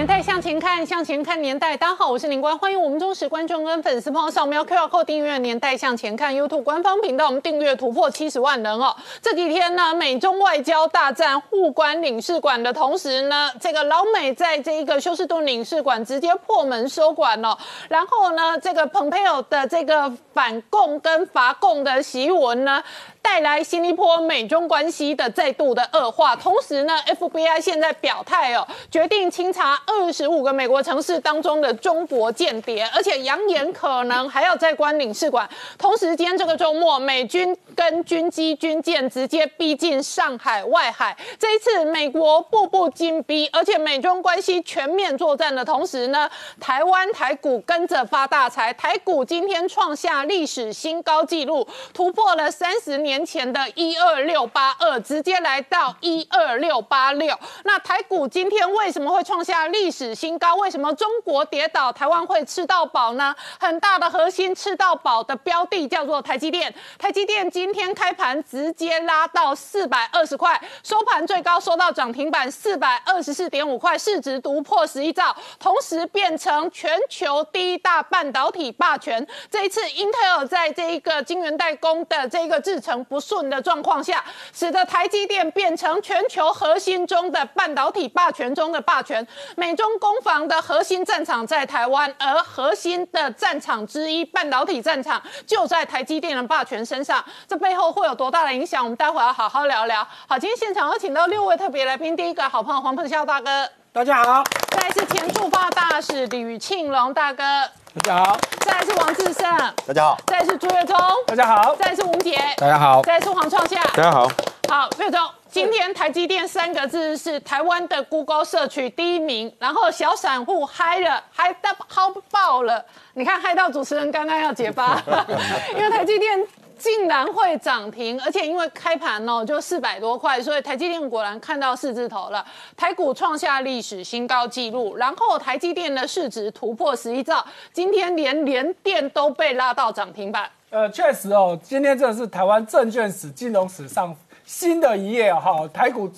年代向前看，向前看年代。大家好，我是林官，欢迎我们忠实观众跟粉丝朋友扫描 QR code 订阅《年代向前看》YouTube 官方频道，我们订阅突破七十万人哦。这几天呢，美中外交大战互关领事馆的同时呢，这个老美在这一个休斯顿领事馆直接破门收馆哦。然后呢，这个蓬佩奥的这个反共跟伐共的檄文呢，带来新一波美中关系的再度的恶化。同时呢，FBI 现在表态哦，决定清查二十五个美国城市当中的中国间谍，而且扬言可能还要再关领事馆。同时间，这个周末美军跟军机、军舰直接逼近上海外海。这一次，美国步步紧逼，而且美中关系全面作战的同时呢，台湾台股跟着发大财。台股今天创下历史新高纪录，突破了三十年年前的一二六八二，直接来到一二六八六。那台股今天为什么会创下历史新高？为什么中国跌倒，台湾会吃到饱呢？很大的核心吃到饱的标的叫做台积电。台积电今天开盘直接拉到四百二十块，收盘最高收到涨停板四百二十四点五块，市值突破十一兆，同时变成全球第一大半导体霸权。这一次，Intel 在这一个晶圆代工的这个制程不顺的状况下，使得台积电变成全球核心中的半导体霸权中的霸权。美中攻防的核心战场在台湾，而核心的战场之一半导体战场就在台积电的霸权身上。这背后会有多大的影响？我们待会儿要好好聊聊。好，今天现场有请到六位特别来宾，第一个好朋友黄鹏孝大哥。大家好，再再来是前驻发大使吕庆龙大哥，大家好，再来是王志胜，大家好，再来是朱月忠，大家好，再来是吴杰，大家好，再来是黄创夏。大家好。好，月忠，今天台积电三个字是台湾的 Google 社区第一名，然后小散户嗨了，嗨到嗨爆了。你看，嗨到主持人刚刚要结巴，因为台积电竟然会涨停，而且因为开盘哦就四百多块，所以台积电果然看到四字头了，台股创下历史新高纪录，然后台积电的市值突破十一兆，今天连连电都被拉到涨停板。呃，确实哦，今天这是台湾证券史、金融史上新的一页哈、台股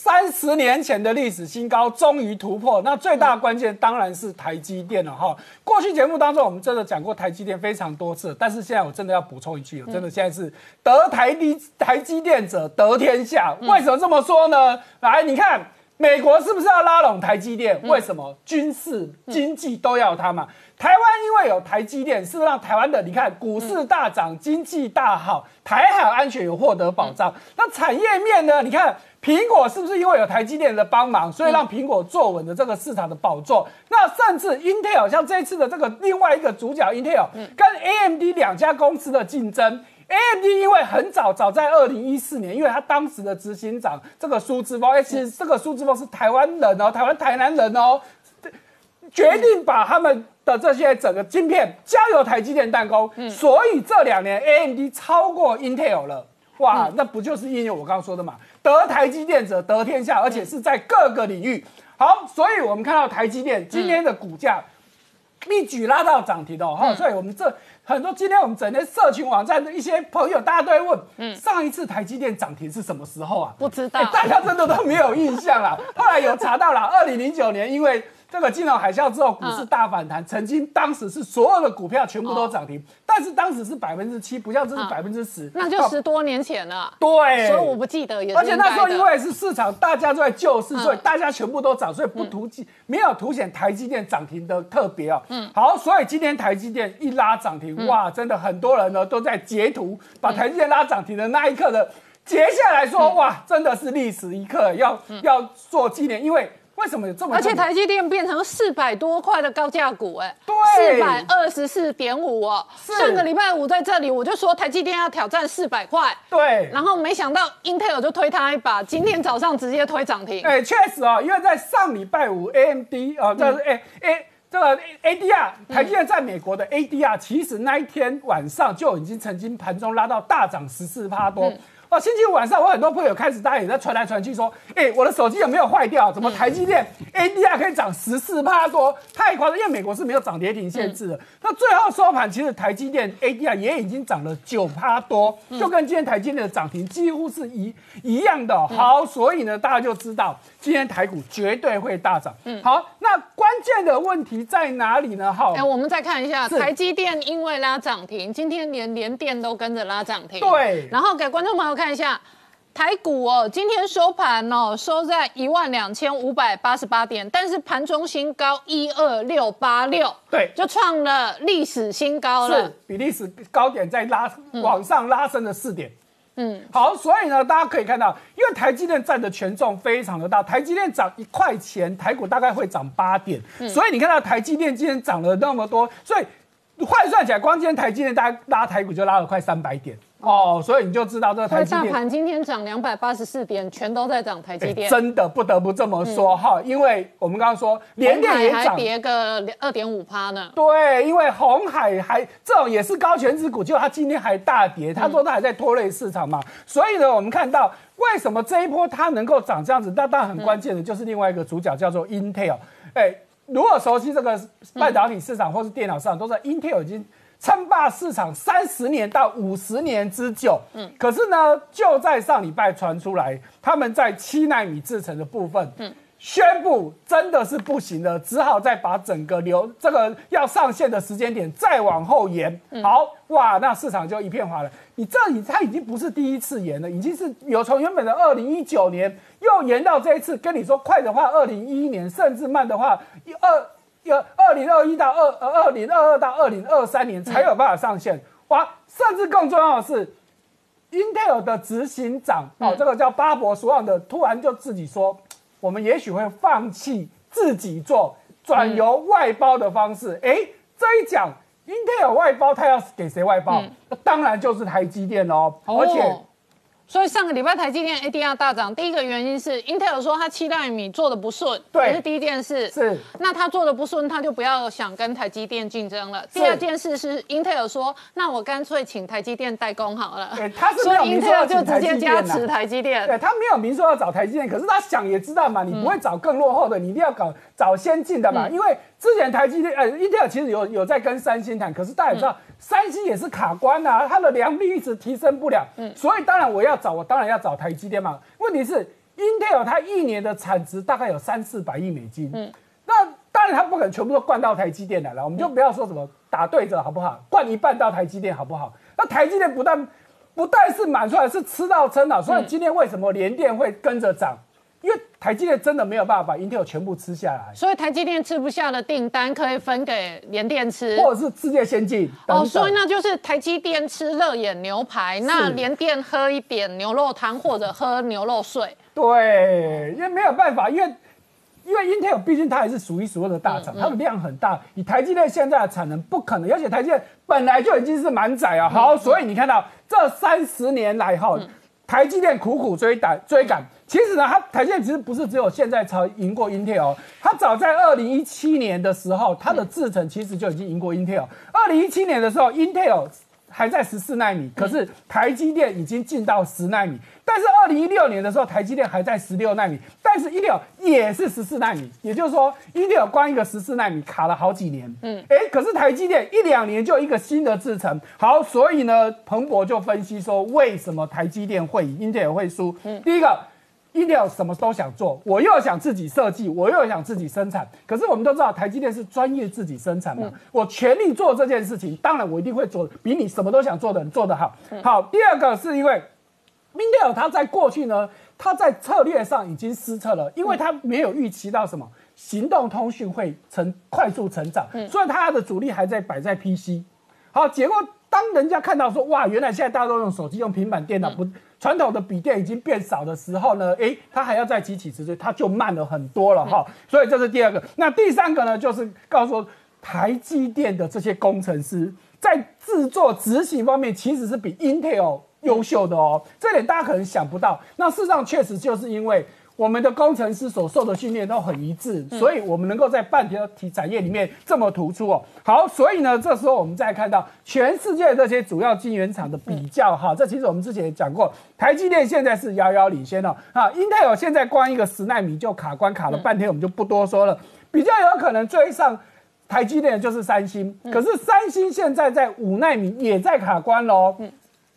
三十年前的历史新高终于突破。那最大关键当然是台积电了哈、过去节目当中我们真的讲过台积电非常多次，但是现在我真的要补充一句，真的现在是得台积台积电者得天下。为什么这么说呢？来，你看。美国是不是要拉拢台积电？为什么军事、经济都要它嘛？台湾因为有台积电，是不是让台湾的你看股市大涨，经济大好，台海安全有获得保障？那产业面呢？你看苹果是不是因为有台积电的帮忙，所以让苹果坐稳了这个市场的宝座？那甚至 Intel 像这次的这个另外一个主角 Intel 跟 AMD 两家公司的竞争。AMD 因为很早早在二零一四年，因为他当时的执行长这个苏志峰，哎，其实这个苏志峰是台湾人哦，台湾台南人哦，决定把他们的这些整个晶片交由台积电代工，所以这两年 AMD 超过 Intel 了，哇，那不就是因为我刚刚说的嘛，得台积电者得天下，而且是在各个领域。好，所以我们看到台积电今天的股价一举拉到涨停哦，哈、所以我们这很多今天我们整天社群网站的一些朋友，大家都会问，上一次台积电涨停是什么时候啊？不知道哎大家真的都没有印象啦。后来有查到了，二零零九年因为这个金融海啸之后，股市大反弹，曾经当时是所有的股票全部都涨停，但是当时是百分之七，不像这是百分之十，那就十多年前了。对，所以我不记得而且那时候因为是市场大家都在救市，嗯所以大家全部都涨，所以不凸显没有凸显台积电涨停的特别哦。嗯，好，所以今天台积电一拉涨停，哇，真的很多人呢都在截图，把台积电拉涨停的那一刻的截下来说，哇，真的是历史一刻，要要做纪念，因为为什么有这么而且台积电变成四百多块的高价股、哎，对四百二十四点五哦。上个礼拜五在这里我就说台积电要挑战四百块，对，然后没想到 Intel 就推它一把，今天早上直接推涨停。哎，确实哦，因为在上礼拜五，AMD 哦，这是哎哎。这个 ADR 台积电在美国的 ADR，其实那一天晚上就已经曾经盘中拉到大涨十四趴多。哦，星期五晚上，我很多朋友开始大家也在传来传去说，哎，我的手机有没有坏掉？怎么台积电 ADR 可以涨十四趴多？太夸张，因为美国是没有涨跌停限制的。那最后收盘，其实台积电 ADR 也已经涨了九趴多，就跟今天台积电的涨停几乎是一一样的哦、好，所以呢，大家就知道今天台股绝对会大涨。嗯好，那关键的问题在哪里呢？好哎、，我们再看一下台积电，因为拉涨停，今天连连电都跟着拉涨停。对然后给观众朋友看一下台股哦，今天收盘哦，收在一万两千五百八十八点，但是盘中新高一二六八六，对。就创了历史新高了。是。比历史高点在拉往上拉升了四点。嗯，好，所以呢，大家可以看到，因为台积电占的权重非常的大，台积电涨一块钱，台股大概会涨八点，嗯。所以你看到台积电今天涨了那么多，所以换算起来，光今天台积电大概拉台股就拉了快三百点哦，所以你就知道这台积电。盘今天涨两百八十四点，全都在涨台积哎电。真的不得不这么说哈，因为我们刚刚说联电也涨，跌个二点五趴呢。对，因为红海还这种也是高权值股，结果它今天还大跌，它说它还在拖累市场嘛，所以呢，我们看到为什么这一波它能够涨这样子，那当然很关键的就是另外一个主角叫做 Intel，哎，如果熟悉这个半导体市场或是电脑市场，都知道 Intel 已经。称霸市场三十年到五十年之久，嗯，可是呢，就在上礼拜传出来，他们在七纳米制程的部分，嗯，宣布真的是不行了，只好再把整个流这个要上线的时间点再往后延。好，哇，那市场就一片哗然。你这里它已经不是第一次延了，已经是有从原本的二零一九年又延到这一次，跟你说快的话二零一一年，甚至慢的话一二。零二一到二呃二零二二到二零二三年才有办法上线，哇！甚至更重要的是，Intel 的执行长哦，这个叫巴博索旺的，突然就自己说，我们也许会放弃自己做，转由外包的方式。哎，这一讲 Intel 外包，他要给谁外包？那当然就是台积电哦，而且。所以上个礼拜台积电 ADR 大涨，第一个原因是 Intel 说它七纳米做的不顺，对，这是第一件事。是，那它做的不顺，他就不要想跟台积电竞争了。第二件事是 Intel 说，那我干脆请台积电代工好了。对，他是没有明说要就直接加持台积电。对他没有明说要找台积电，可是他想也知道嘛，你不会找更落后的，你一定要搞找先进的嘛，因为。之前台积电呃，Intel 其实有有在跟三星谈，可是大家也知道，三星也是卡关啊，它的良率一直提升不了，嗯，所以当然我要找，我当然要找台积电嘛。问题是 Intel 它一年的产值大概有三四百亿美金，嗯，那当然它不可能全部都灌到台积电来了，我们就不要说什么打对折好不好？灌一半到台积电好不好？那台积电不但不但是满出来，是吃到撑了，所以今天为什么联电会跟着涨？台积电真的没有办法把 Intel 全部吃下来，所以台积电吃不下的订单可以分给联电吃，或者是世界先进哦，所以那就是台积电吃热眼牛排，那联电喝一点牛肉汤或者喝牛肉碎。对，因为没有办法，因为因为 Intel 毕竟它也是数一数二的大厂，它的量很大，以台积电现在的产能不可能，而且台积电本来就已经是满载啊。好，所以你看到这三十年来哈，台积电苦苦追赶追赶。其实呢，它台积电其实不是只有现在才赢过 Intel，它早在二零一七年的时候，它的制程其实就已经赢过 Intel。二零一七年的时候，Intel 还在十四纳米，可是台积电已经进到十纳米。但是二零一六年的时候，台积电还在十六纳米，但是 Intel 也是十四纳米，也就是说，Intel 光一个十四纳米卡了好几年。嗯，哎，可是台积电一两年就一个新的制程。好，所以呢，彭博就分析说，为什么台积电会赢，Intel 会输？嗯，第一个。Intel 什么都想做，我又想自己设计，我又想自己生产。可是我们都知道，台积电是专业自己生产嘛，我全力做这件事情，当然我一定会做比你什么都想做的人做得好。好，第二个是因为 Intel 它在过去呢，它在策略上已经失策了，因为它没有预期到什么行动通讯会成快速成长，所以它的主力还在摆在 PC。好，结果当人家看到说，哇，原来现在大家都用手机、用平板电脑不。传统的笔电已经变少的时候呢，哎，它还要再起起直追，它就慢了很多了哈。所以这是第二个。那第三个呢，就是告诉台积电的这些工程师在制作执行方面其实是比 Intel 优秀的哦。这点大家可能想不到。那事实上确实就是因为。我们的工程师所受的训练都很一致，所以我们能够在半导体产业里面这么突出哦。好，所以呢，这时候我们再看到全世界这些主要晶圆厂的比较哈，这其实我们之前也讲过，台积电现在是遥遥领先哦。啊，Intel 现在光一个十纳米就卡关卡了半天，我们就不多说了。比较有可能追上台积电的就是三星，可是三星现在在五纳米也在卡关喽。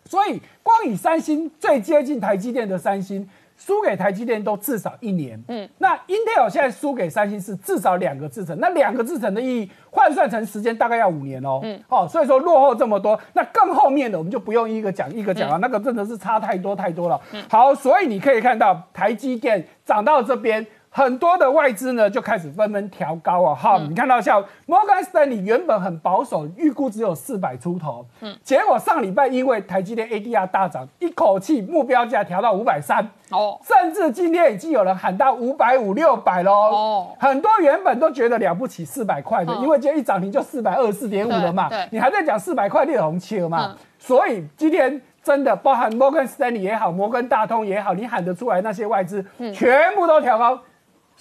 所以光以三星最接近台积电的三星。输给台积电都至少一年，嗯，那 Intel 现在输给三星是至少两个制程，那两个制程的意义换算成时间大概要五年哦，嗯，好，所以说落后这么多，那更后面的我们就不用一个讲一个讲了，那个真的是差太多太多了，嗯。好，所以你可以看到台积电涨到这边。很多的外资呢就开始纷纷调高啊，哈，你看到像摩根士丹利原本很保守，预估只有四百出头，嗯，结果上礼拜因为台积电 ADR 大涨，一口气目标价调到五百三，哦，甚至今天已经有人喊到五百五六百喽，哦，很多原本都觉得了不起四百块的，因为今天一涨停就四百二十四点五了嘛，对，你还在讲四百块裂红切嘛，所以今天真的包含摩根士丹利也好，摩根大通也好，你喊得出来那些外资，全部都调高。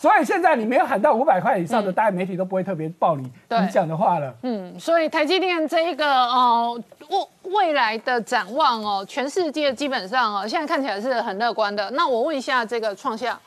所以现在你没有喊到五百块以上的，大家媒体都不会特别报你你讲的话了。嗯，所以台积电这一个哦未未来的展望哦，全世界基本上哦，现在看起来是很乐观的。那我问一下这个创下，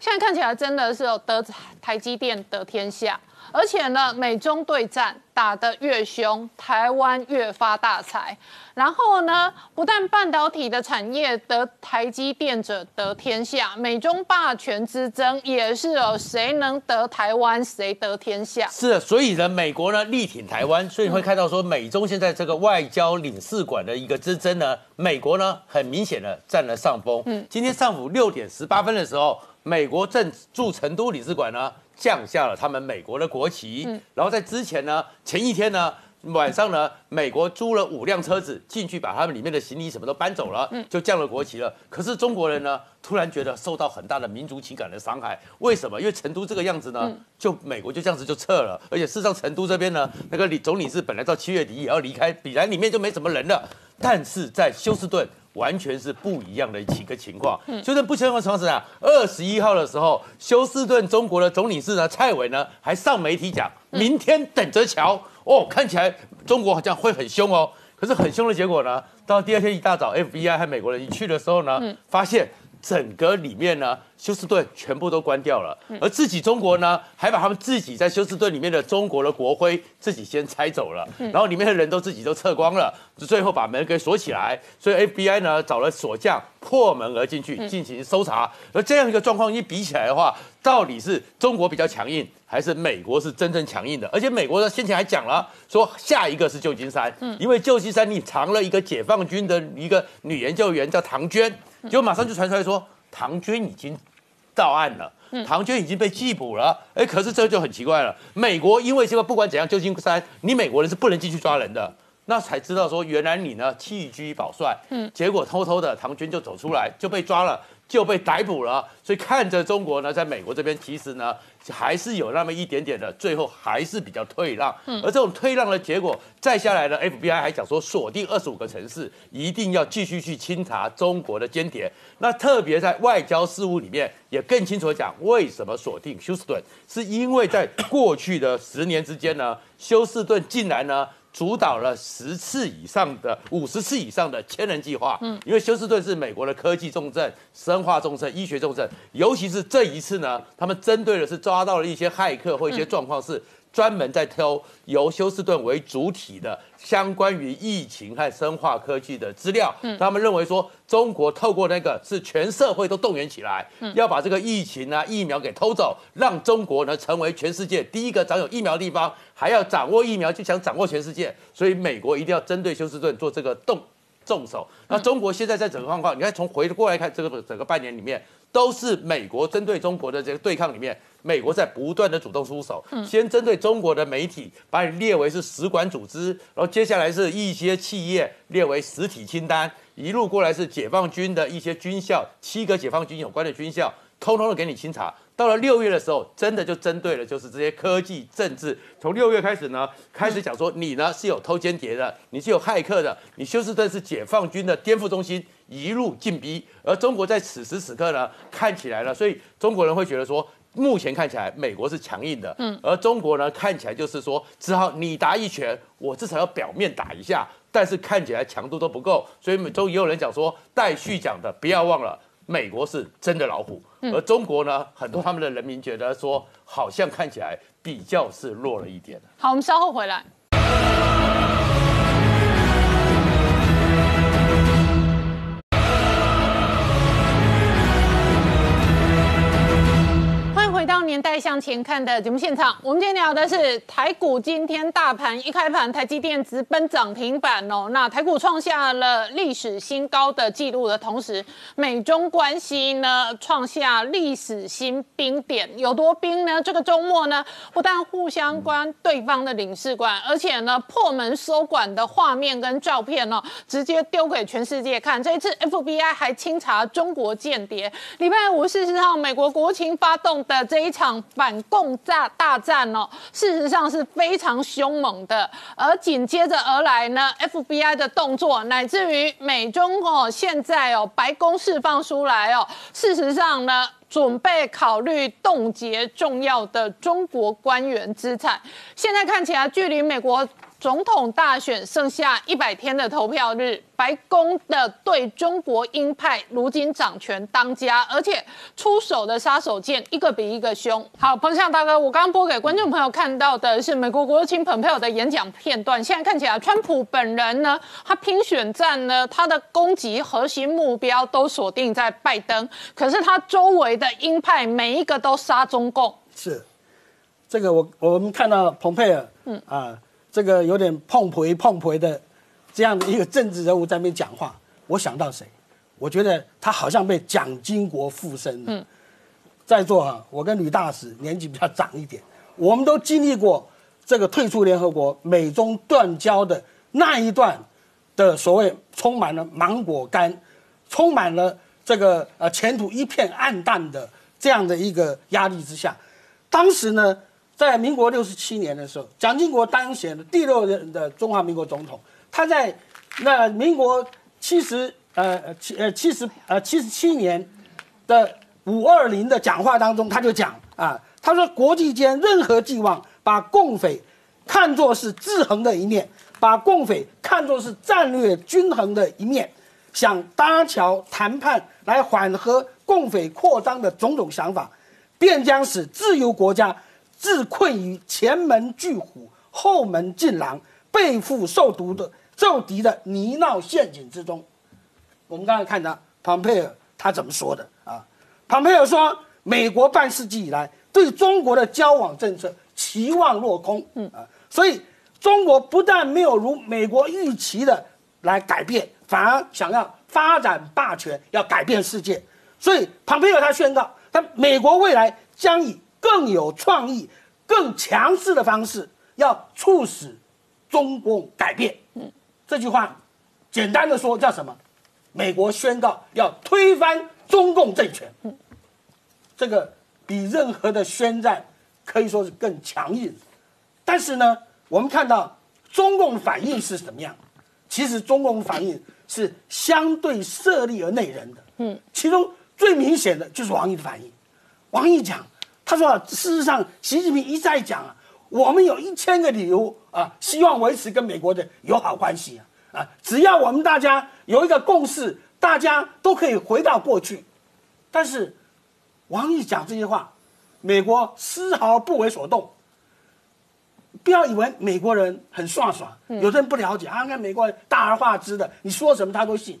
现在看起来真的是得台积电得天下。而且呢，美中对战打得越凶，台湾越发大财。然后呢，不但半导体的产业得台积电者得天下，美中霸权之争也是哦，谁能得台湾，谁得天下。是，所以呢，美国呢力挺台湾，所以你会看到说，美中现在这个外交领事馆的一个之争呢，美国呢很明显的占了上风。嗯，今天上午六点十八分的时候，美国正驻成都领事馆呢。降下了他们美国的国旗，然后在之前呢，前一天呢，晚上呢，美国租了五辆车子进去，把他们里面的行李什么都搬走了，就降了国旗了。可是中国人呢，突然觉得受到很大的民族情感的伤害。为什么？因为成都这个样子呢，就美国就这样子就撤了。而且事实上，成都这边呢，那个李总理是本来到七月底也要离开，比然里面就没什么人了。但是在休斯顿。完全是不一样的几个情况。休斯顿不相同的城市啊，二十一号的时候，休斯顿中国的总领事呢，蔡伟呢，还上媒体讲，明天等着瞧。哦，看起来中国好像会很凶哦。可是很凶的结果呢，到第二天一大早，FBI 和美国人一去的时候呢，发现整个里面呢。休斯顿全部都关掉了，而自己中国呢，还把他们自己在休斯顿里面的中国的国徽自己先拆走了，然后里面的人都自己都撤光了，最后把门给锁起来。所以 FBI 呢找了锁匠破门而进去进行搜查。而这样一个状况一比起来的话，到底是中国比较强硬，还是美国是真正强硬的？而且美国呢先前还讲了说下一个是旧金山，因为旧金山你藏了一个解放军的一个女研究员叫唐娟，结果马上就传出来说唐娟已经。到案了，唐娟已经被缉捕了。哎，可是这就很奇怪了。美国因为这个，不管怎样，旧金山你美国人是不能进去抓人的。那才知道说，原来你呢弃车保帅，嗯，结果偷偷的唐娟就走出来，就被抓了。就被逮捕了，所以看着中国呢，在美国这边其实呢还是有那么一点点的，最后还是比较退让。而这种退让的结果，再下来呢，FBI 还讲说锁定二十五个城市，一定要继续去清查中国的间谍。那特别在外交事务里面，也更清楚讲为什么锁定休斯顿，是因为在过去的十年之间呢，休斯顿竟然呢。主导了十次以上的、五十次以上的千人计划。嗯，因为休斯顿是美国的科技重镇、生化重镇、医学重镇，尤其是这一次呢，他们针对的是抓到了一些骇客或一些状况是。专门在挑由休斯顿为主体的相关于疫情和生化科技的资料，他们认为说中国透过那个是全社会都动员起来，要把这个疫情啊疫苗给偷走，让中国呢成为全世界第一个掌有疫苗的地方，还要掌握疫苗就想掌握全世界，所以美国一定要针对休斯顿做这个动重手。那中国现在在整个状况，你看从回过来看这个整个半年里面，都是美国针对中国的这个对抗里面。美国在不断的主动出手，先针对中国的媒体把你列为是使馆组织，然后接下来是一些企业列为实体清单，一路过来是解放军的一些军校，七个解放军有关的军校，通通的给你清查。到了六月的时候，真的就针对了就是这些科技政治。从六月开始呢，开始讲说你呢是有偷间谍的，你是有骇客的，你休斯顿是解放军的颠覆中心，一路进逼。而中国在此时此刻呢，看起来了，所以中国人会觉得说。目前看起来，美国是强硬的，嗯，而中国呢，看起来就是说，只好你打一拳，我至少要表面打一下，但是看起来强度都不够，所以中也有人讲说，待续讲的，不要忘了，美国是真的老虎，而中国呢，很多他们的人民觉得说，好像看起来比较是弱了一点。好，我们稍后回来。年代向前看的节目现场，我们今天聊的是台股。今天大盘一开盘，台积电直奔涨停板哦。那台股创下了历史新高的记录的同时，美中关系呢创下历史新冰点。有多冰呢？这个周末呢，不但互相关对方的领事馆，而且呢破门收馆的画面跟照片哦，直接丢给全世界看。这一次 FBI 还清查中国间谍。礼拜五四十号，美国国情发动的这一场。场反共炸大战哦，事实上是非常凶猛的，而紧接着而来呢，FBI 的动作，乃至于美中哦，现在哦，白宫释放出来哦，事实上呢，准备考虑冻结重要的中国官员资产，现在看起来距离美国。总统大选剩下一百天的投票日，白宫的对中国鹰派如今掌权当家，而且出手的杀手锏一个比一个凶。好，彭向大哥，我刚刚播给观众朋友看到的是美国国务卿蓬佩奥的演讲片段。现在看起来，川普本人呢，他拼选战呢，他的攻击核心目标都锁定在拜登，可是他周围的鹰派每一个都杀中共。是，这个我我们看到蓬佩尔，嗯啊。这个有点碰回碰回的这样的一个政治人物在那边讲话，我想到谁？我觉得他好像被蒋经国附身了。嗯，在座哈，我跟吕大使年纪比较长一点，我们都经历过这个退出联合国、美中断交的那一段的所谓充满了芒果干，充满了这个呃前途一片暗淡的这样的一个压力之下，当时呢，在民国六十七年的时候，蒋经国当选了第六任的中华民国总统，他在那民国七十呃七呃七十呃七十七年的五二零的讲话当中，他就讲啊，他说国际间任何寄望把共匪看作是制衡的一面，把共匪看作是战略均衡的一面，想搭桥谈判来缓和共匪扩张的种种想法，便将使自由国家自困于前门拒虎、后门进狼、背负受毒的受敌的泥淖陷阱之中。我们刚才看到庞佩尔他怎么说的啊？庞佩尔说，美国半世纪以来对中国的交往政策期望落空，嗯啊，所以中国不但没有如美国预期的来改变，反而想要发展霸权，要改变世界。所以庞佩尔他宣告，他美国未来将以更有创意、更强势的方式，要促使中共改变。嗯，这句话简单的说叫什么？美国宣告要推翻中共政权，这个比任何的宣战可以说是更强硬。但是呢，我们看到中共反应是什么样？其实中共反应是相对设立而内人的。嗯，其中最明显的就是王毅的反应。王毅讲，他说啊，事实上，习近平一再讲啊，我们有一千个理由啊，希望维持跟美国的友好关系啊。啊，只要我们大家有一个共识，大家都可以回到过去。但是，王毅讲这些话，美国丝毫不为所动。不要以为美国人很爽爽，有的人不了解啊，看美国人大而化之的，你说什么他都信。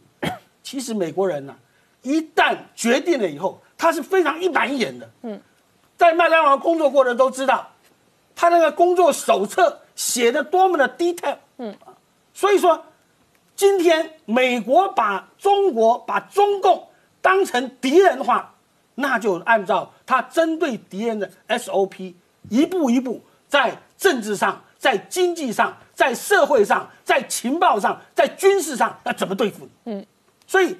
其实美国人呢，一旦决定了以后，他是非常一板一眼的。嗯，在麦当劳工作过的都知道，他那个工作手册写的多么的 detail。嗯，所以说。今天美国把中国、把中共当成敌人的话，那就按照他针对敌人的 SOP，一步一步在政治上、在经济上、在社会上、在情报上、在军事上要怎么对付你？嗯，所以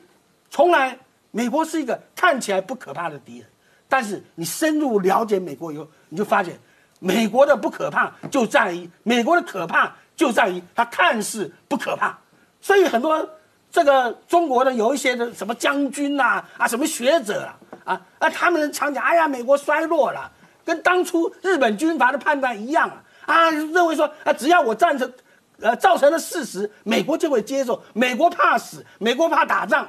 从来美国是一个看起来不可怕的敌人，但是你深入了解美国以后，你就发现美国的不可怕就在于美国的可怕就在于它看似不可怕。所以很多这个中国的有一些的什么将军呐啊什么学者啊啊啊他们常讲哎呀美国衰落了，跟当初日本军阀的判断一样啊啊认为说啊只要我赞成，呃造成了事实，美国就会接受，美国怕死，美国怕打仗，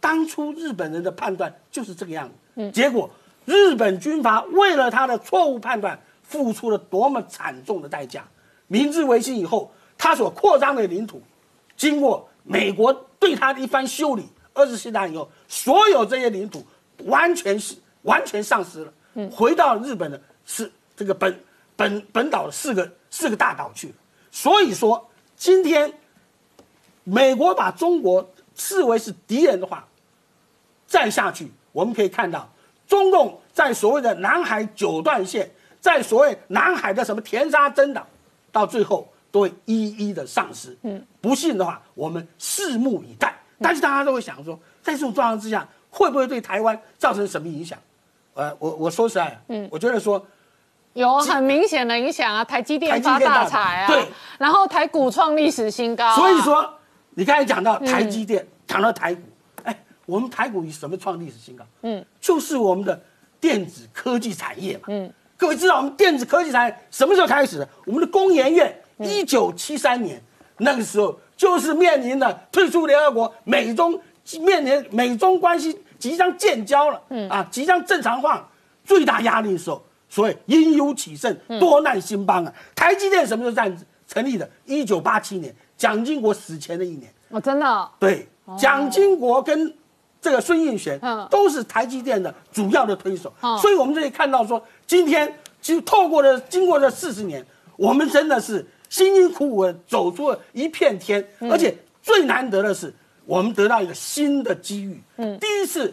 当初日本人的判断就是这个样子，嗯，结果日本军阀为了他的错误判断，付出了多么惨重的代价。明治维新以后，他所扩张的领土。经过美国对他的一番修理，二次世界以后，所有这些领土完全是完全丧失了，回到日本的是这个本本本岛的四个四个大岛去。所以说，今天美国把中国视为是敌人的话，再下去，我们可以看到，中共在所谓的南海九段线，在所谓南海的什么填沙增岛，到最后。都会一一的丧失。嗯，不信的话，我们拭目以待。但是大家都会想说，在这种状况之下，会不会对台湾造成什么影响？呃，我我说实在，嗯，我觉得说有很明显的影响啊，台积电发大财啊，对，然后台股创历史新高。所以说，你刚才讲到台积电，讲到台股，哎，我们台股以什么创历史新高？嗯，就是我们的电子科技产业嘛。嗯，各位知道我们电子科技产业什么时候开始的？我们的工研院。一九七三年，那个时候就是面临了退出联合国，美中面临美中关系即将建交了，嗯啊，即将正常化，最大压力的时候，所以因忧起胜，多难兴邦啊。台积电什么时候站成立的？一九八七年，蒋经国死前的一年。哦，真的？对，蒋经国跟这个孙应璇，都是台积电的主要的推手。所以我们这里看到说，今天就透过了经过了四十年，我们真的是。辛辛苦苦的走出了一片天，而且最难得的是，我们得到一个新的机遇。嗯，第一次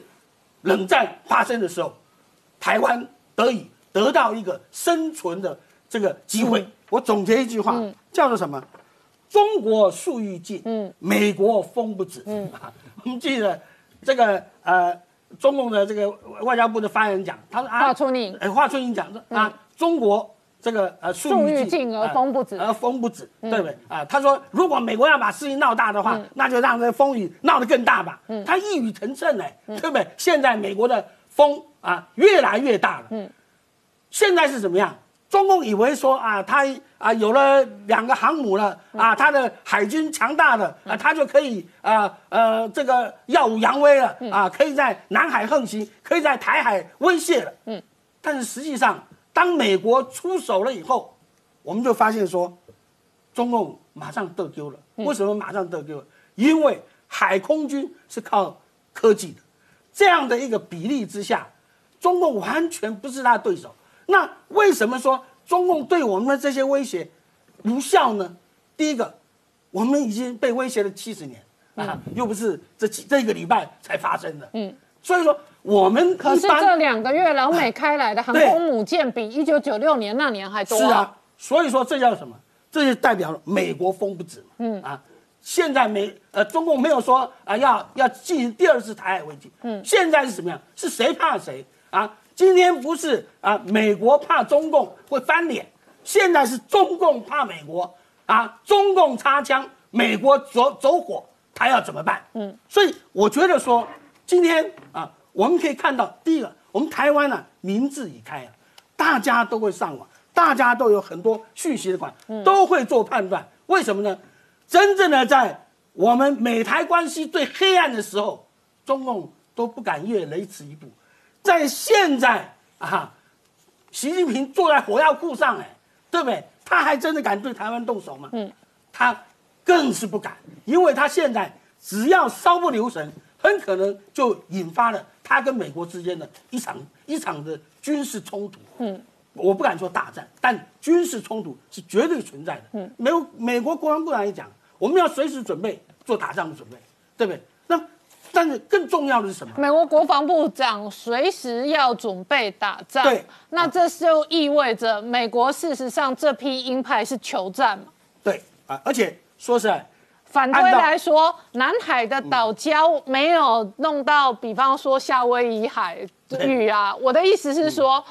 冷战发生的时候，台湾得以得到一个生存的这个机会，我总结一句话，叫做什么？中国树欲静，嗯，美国风不止，嗯，我们记得这个呃，中共的这个外交部的发言人讲，他说啊，华春莹，哎，华春莹讲说啊，中国这个呃树欲静而风不止，而风不止，对不对？啊？他说，如果美国要把事情闹大的话，那就让这风雨闹得更大吧。嗯，他一语成谶哎，对不对？现在美国的风啊越来越大了，嗯，现在是怎么样？中共以为说啊，他啊有了两个航母了啊，他的海军强大了啊，他就可以啊呃这个耀武扬威了啊，可以在南海横行，可以在台海威胁了。嗯，但是实际上，当美国出手了以后，我们就发现说，中共马上得丢了。为什么马上得丢了？因为海空军是靠科技的，这样的一个比例之下，中共完全不是他的对手。那为什么说中共对我们的这些威胁无效呢？第一个，我们已经被威胁了七十年啊，又不是这几这个礼拜才发生的。嗯，所以说我们可是这两个月老美开来的航空母舰比一九九六年那年还多。是啊，所以说这叫什么？这就代表了美国风不止。嗯啊，现在美呃中共没有说啊要要进行第二次台海危机。嗯，现在是什么样？是谁怕谁啊？今天不是啊，美国怕中共会翻脸，现在是中共怕美国啊，中共插枪，美国走走火，他要怎么办？嗯，所以我觉得说，今天啊，我们可以看到，第一个，我们台湾呢，民智已开啊，大家都会上网，大家都有很多讯息的管，都会做判断。为什么呢？真正的在我们美台关系最黑暗的时候，中共都不敢越雷池一步。在现在啊，习近平坐在火药库上，哎，对不对？他还真的敢对台湾动手吗？嗯，他更是不敢，因为他现在只要稍不留神，很可能就引发了他跟美国之间的一场一场的军事冲突。嗯，我不敢说大战，但军事冲突是绝对存在的。嗯，没有美国国防部长也讲，我们要随时准备做打仗的准备，对不对？那。但是更重要的是什么？美国国防部长随时要准备打仗。对，那这就意味着美国事实上这批鹰派是求战嘛？对啊，而且说实在，反对来说，南海的岛礁没有弄到，比方说夏威夷海域啊。我的意思是说，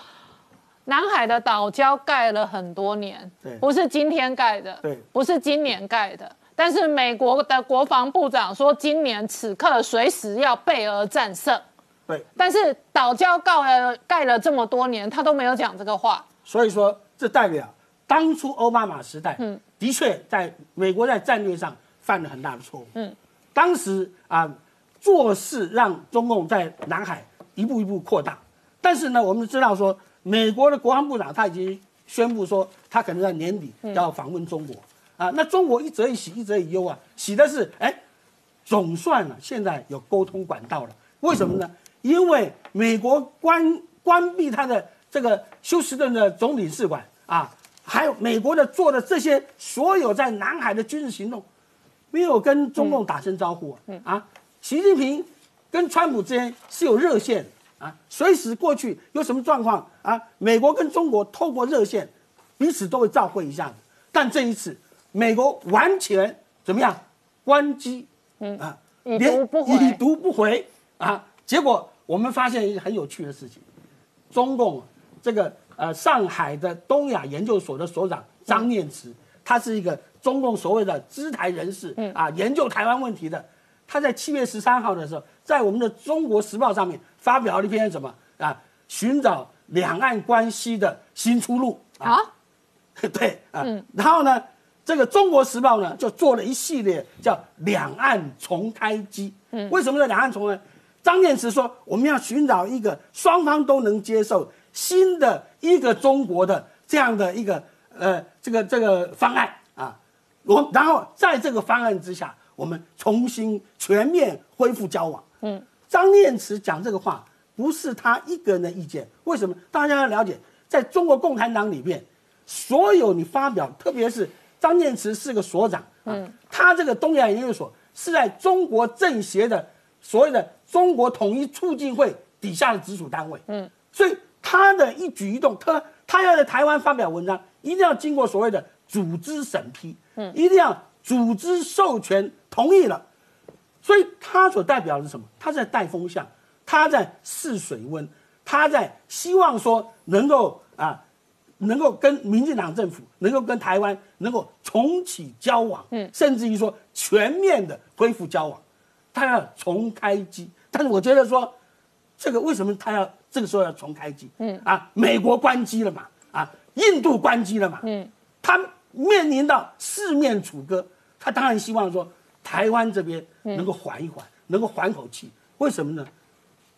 南海的岛礁盖了很多年，不是今天盖的，对，不是今年盖的。但是美国的国防部长说，今年此刻随时要备而战胜。对，但是岛礁盖了盖了这么多年，他都没有讲这个话。所以说，这代表当初奥巴马时代，嗯，的确在美国在战略上犯了很大的错误。嗯，当时啊，做事让中共在南海一步一步扩大。但是呢，我们知道说，美国的国防部长他已经宣布说，他可能在年底要访问中国。啊，那中国一则以喜，一则以忧啊。喜的是，哎，总算了，现在有沟通管道了。为什么呢？因为美国关关闭他的这个休斯顿的总领事馆啊，还有美国的做的这些所有在南海的军事行动，没有跟中共打声招呼啊。啊，习近平跟川普之间是有热线啊，随时过去有什么状况啊，美国跟中国透过热线彼此都会照会一下的。但这一次。美国完全怎么样？关机，嗯啊，已读不回，已读不回啊！结果我们发现一个很有趣的事情：中共这个呃上海的东亚研究所的所长张念慈，他是一个中共所谓的支台人士，嗯啊，研究台湾问题的。他在七月十三号的时候，在我们的《中国时报》上面发表了一篇什么啊？寻找两岸关系的新出路啊？对啊，然后呢？这个《中国时报》呢，就做了一系列叫“两岸重开机”。嗯，为什么叫“两岸重开”？张念慈说，我们要寻找一个双方都能接受新的一个中国的这样的一个呃这个这个方案啊。我然后在这个方案之下，我们重新全面恢复交往。嗯，张念慈讲这个话不是他一个人的意见。为什么？大家要了解，在中国共产党里面，所有你发表，特别是。张建慈是个所长，嗯，他这个东亚研究所是在中国政协的所谓的中国统一促进会底下的直属单位，嗯，所以他的一举一动，他他要在台湾发表文章，一定要经过所谓的组织审批，嗯，一定要组织授权同意了，所以他所代表的是什么？他在带风向，他在试水温，他在希望说能够啊，能够跟民进党政府，能够跟台湾能够重启交往，嗯，甚至于说全面的恢复交往，他要重开机。但是我觉得说，这个为什么他要这个时候要重开机？嗯啊，美国关机了嘛，啊，印度关机了嘛，嗯，他面临到四面楚歌，他当然希望说台湾这边能够缓一缓，能够缓口气。为什么呢？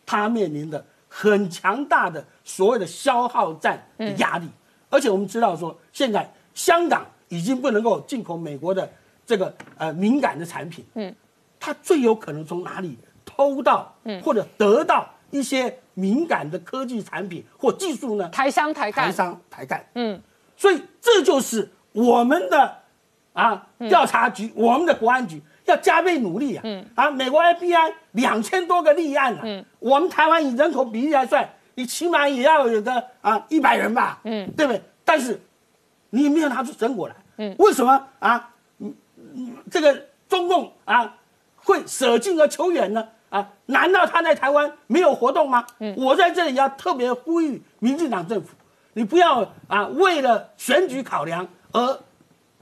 他面临的很强大的所谓的消耗战的压力，而且我们知道说，现在香港已经不能够进口美国的这个呃敏感的产品，嗯，它最有可能从哪里？偷到，嗯。或者得到一些敏感的科技产品或技术呢？台商台干，台商台干，嗯，所以这就是我们的啊调查局，我们的国安局要加倍努力啊，嗯。啊，美国 FBI 两千多个立案了，嗯，我们台湾以人口比例来算，你起码也要有个啊一百人吧，嗯，对不对？但是你没有拿出成果来，嗯，为什么啊？这个中共啊会舍近而求远呢？啊？难道他在台湾没有活动吗？嗯，我在这里要特别呼吁民进党政府，你不要啊为了选举考量而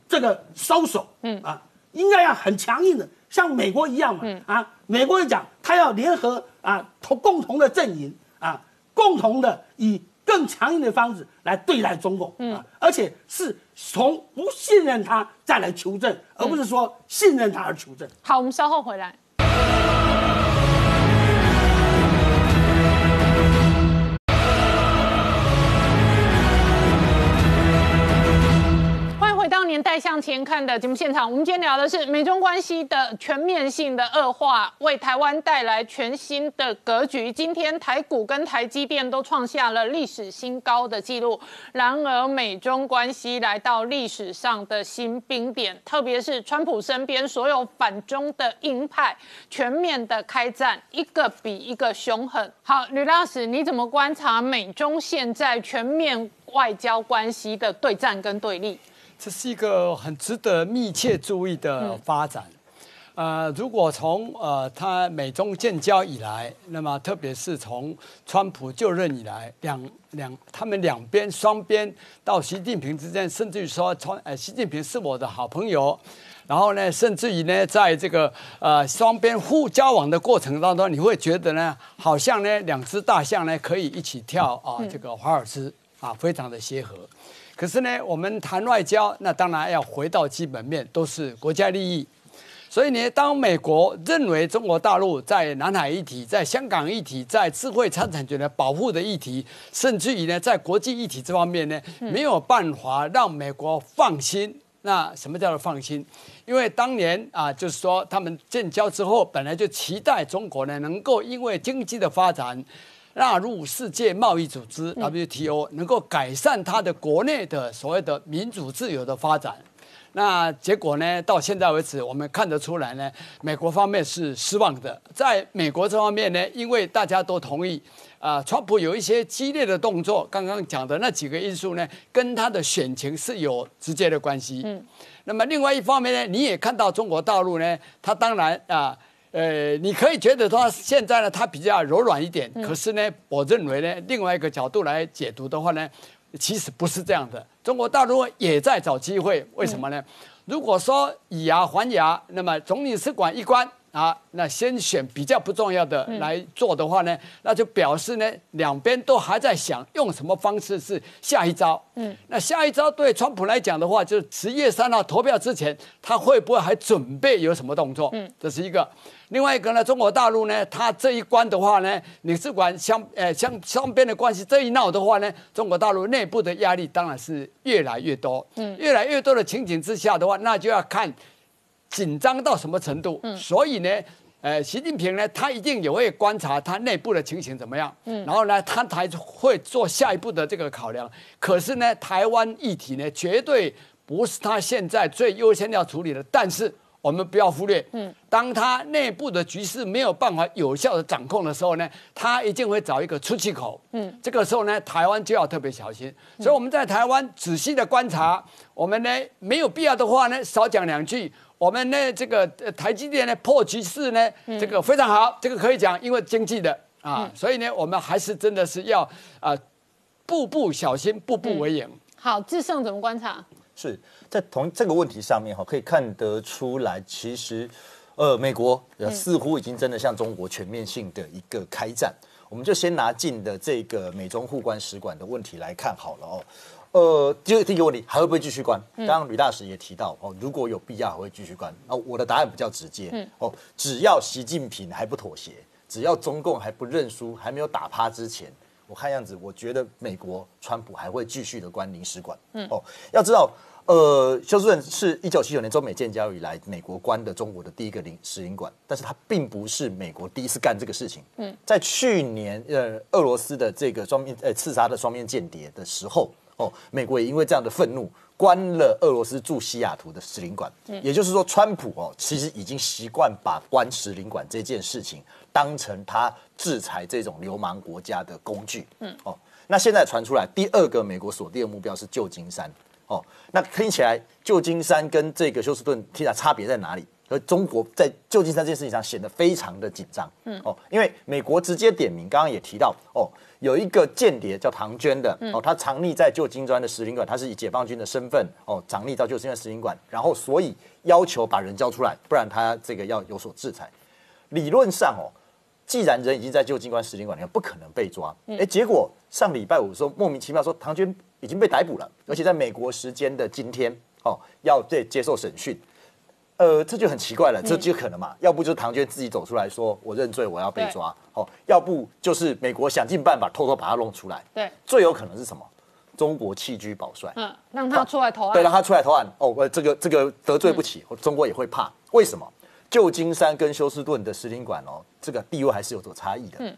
这个收手，嗯啊，应该要很强硬的，像美国一样嘛，嗯啊，美国人讲他要联合啊同共同的阵营啊，共同的以更强硬的方式来对待中共，嗯，而且是从不信任他再来求证，而不是说信任他而求证。好，我们稍后回来。年代向前看的节目现场，我们今天聊的是美中关系的全面性的恶化，为台湾带来全新的格局。今天台股跟台积电都创下了历史新高的记录。然而，美中关系来到历史上的新冰点，特别是川普身边所有反中的鹰派，全面的开战，一个比一个凶狠。好，吕老师，你怎么观察美中现在全面外交关系的对战跟对立？这是一个很值得密切注意的发展，呃，如果从呃他美中建交以来，那么特别是从川普就任以来，两两他们两边双边到习近平之间，甚至于说川呃习近平是我的好朋友，然后呢，甚至于呢，在这个呃双边互交往的过程当中，你会觉得呢，好像呢两只大象呢可以一起跳啊，这个华尔兹啊，非常的协和。可是呢，我们谈外交，那当然要回到基本面，都是国家利益。所以呢，当美国认为中国大陆在南海议题、在香港议题、在智慧财产权的保护的议题，甚至于呢，在国际议题这方面呢，没有办法让美国放心。那什么叫做放心？因为当年啊，就是说他们建交之后，本来就期待中国呢，能够因为经济的发展。纳入世界贸易组织 WTO，能够改善它的国内的所谓的民主自由的发展。那结果呢？到现在为止，我们看得出来呢，美国方面是失望的。在美国这方面呢，因为大家都同意，啊，川普有一些激烈的动作，刚刚讲的那几个因素呢，跟他的选情是有直接的关系。嗯。那么另外一方面呢，你也看到中国大陆呢，他当然啊。呃，你可以觉得说现在呢，它比较柔软一点。可是呢，我认为呢，另外一个角度来解读的话呢，其实不是这样的。中国大陆也在找机会，为什么呢？如果说以牙还牙，那么总领事馆一关。啊，那先选比较不重要的来做的话呢，那就表示呢，两边都还在想用什么方式是下一招。嗯，那下一招对川普来讲的话，就是十月三号投票之前，他会不会还准备有什么动作？嗯，这是一个。另外一个呢，中国大陆呢，它这一关的话呢，领事馆相呃相双边的关系这一闹的话呢，中国大陆内部的压力当然是越来越多。嗯，越来越多的情景之下的话，那就要看。紧张到什么程度？嗯，所以呢，呃，习近平呢，他一定也会观察他内部的情形怎么样。嗯，然后呢，他才会做下一步的这个考量。可是呢，台湾议题呢，绝对不是他现在最优先要处理的。但是我们不要忽略，嗯，当他内部的局势没有办法有效的掌控的时候呢，他一定会找一个出气口，嗯，这个时候呢，台湾就要特别小心。所以我们在台湾仔细的观察，我们呢没有必要的话呢，少讲两句。我们呢这个呃台积电呢破局势呢，这个非常好，这个可以讲，因为经济的啊，所以呢，我们还是真的是要啊，步步小心，步步为营。好，智胜怎么观察？是在同这个问题上面哈，可以看得出来，其实，呃，美国呃似乎已经真的向中国全面性的一个开战。我们就先拿近的这个美中互关使馆的问题来看好了哦。呃，就第一个问题，还会不会继续关？刚刚吕大使也提到哦，如果有必要，还会继续关。哦，我的答案比较直接，嗯，哦，只要习近平还不妥协，只要中共还不认输，还没有打趴之前，我看样子，我觉得美国川普还会继续的关领事馆。嗯，哦，要知道，呃，休斯顿是一九七九年中美建交以来美国关的中国的第一个领使领馆，但是它并不是美国第一次干这个事情。嗯，在去年，呃，俄罗斯的这个双面呃刺杀的双面间谍的时候。哦，美国也因为这样的愤怒，关了俄罗斯驻西雅图的使领馆。嗯，也就是说，川普哦，其实已经习惯把关使领馆这件事情当成他制裁这种流氓国家的工具。嗯，哦，那现在传出来第二个美国锁定的目标是旧金山。哦，那听起来旧金山跟这个休斯顿听起来差别在哪里？而中国在旧金山这件事情上显得非常的紧张。嗯，哦，因为美国直接点名，刚刚也提到哦。有一个间谍叫唐娟的哦，他藏匿在旧金山的使领馆，他是以解放军的身份哦藏匿到旧金山使领馆，然后所以要求把人交出来，不然他这个要有所制裁。理论上哦，既然人已经在旧金山使领馆里面，不可能被抓。哎，结果上礼拜五的时候莫名其妙说唐娟已经被逮捕了，而且在美国时间的今天哦要对接受审讯。呃，这就很奇怪了，这就可能嘛？要不就是唐娟自己走出来说我认罪，我要被抓，哦，要不就是美国想尽办法偷偷把他弄出来。对，最有可能是什么？中国弃居保帅，嗯，让他出来投案。对，让他出来投案。哦，呃，这个这个得罪不起，中国也会怕。为什么？旧金山跟休斯顿的使领馆哦，这个地位还是有所差异的。嗯。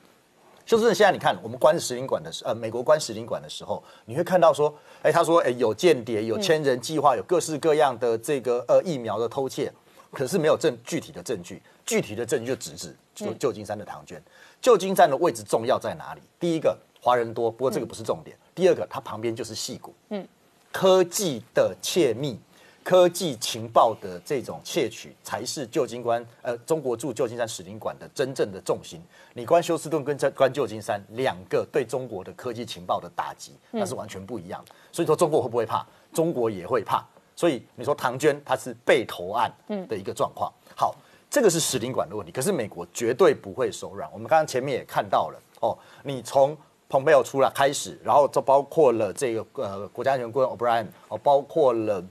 休斯顿现在你看，我们关使领馆的时，呃，美国关使领馆的时候，你会看到说，哎，他说，哎，有间谍，有千人计划，有各式各样的这个呃疫苗的偷窃，可是没有证具体的证据，具体的证据就直指就旧金山的唐娟。旧金山的位置重要在哪里？第一个，华人多，不过这个不是重点。第二个，它旁边就是戏谷，嗯，科技的窃密。科技情报的这种窃取，才是旧金山呃中国驻旧金山使领馆的真正的重心。你关休斯顿跟关旧金山两个对中国的科技情报的打击，那是完全不一样的。所以说中国会不会怕？中国也会怕。所以你说唐娟她是被投案的一个状况。好，这个是使领馆的问题。可是美国绝对不会手软。我们刚刚前面也看到了哦，你从蓬佩奥出来开始，然后就包括了这个呃国家安全顾问 O'Brien 哦，包括了。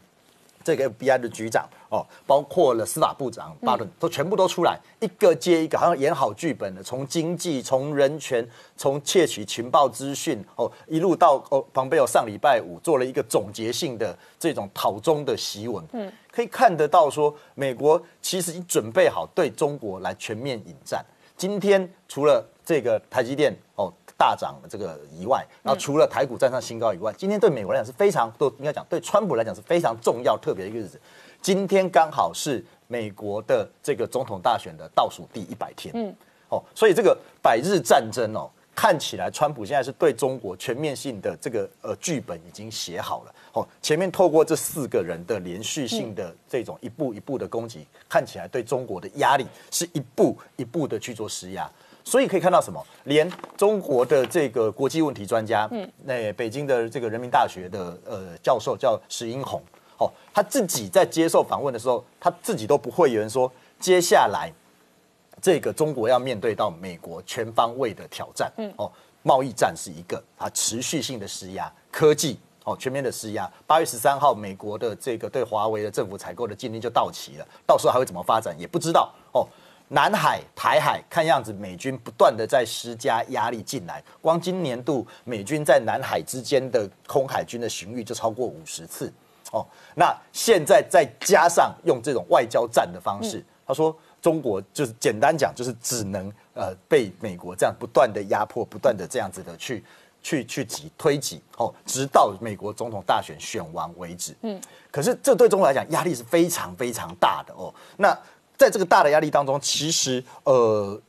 这个 FBI 的局长哦，包括了司法部长巴顿，都全部都出来，一个接一个，好像演好剧本的，从经济、从人权、从窃取情报资讯哦，一路到哦，旁边有上礼拜五做了一个总结性的这种讨中的檄文，嗯，可以看得到说，美国其实已经准备好对中国来全面引战。今天除了这个台积电哦。大涨的这个以外，然后除了台股站上新高以外，今天对美国来讲是非常都应该讲对川普来讲是非常重要特别的一个日子。今天刚好是美国的这个总统大选的倒数第一百天，嗯，哦，所以这个百日战争哦，看起来川普现在是对中国全面性的这个呃剧本已经写好了。哦，前面透过这四个人的连续性的这种一步一步的攻击，看起来对中国的压力是一步一步的去做施压。所以可以看到什么？连中国的这个国际问题专家，嗯，那北京的这个人民大学的呃教授叫石英红，哦，他自己在接受访问的时候，他自己都不会有人说，接下来这个中国要面对到美国全方位的挑战，嗯，哦，贸易战是一个啊，持续性的施压，科技哦，全面的施压。八月十三号，美国的这个对华为的政府采购的禁令就到期了，到时候还会怎么发展也不知道哦。南海、台海，看样子美军不断的在施加压力进来。光今年度美军在南海之间的空海军的巡弋就超过五十次哦。那现在再加上用这种外交战的方式，他说中国就是简单讲就是只能呃被美国这样不断的压迫，不断的这样子的去去去挤推挤哦，直到美国总统大选选完为止。嗯，可是这对中国来讲压力是非常非常大的哦。那在这个大的压力当中，其实呃，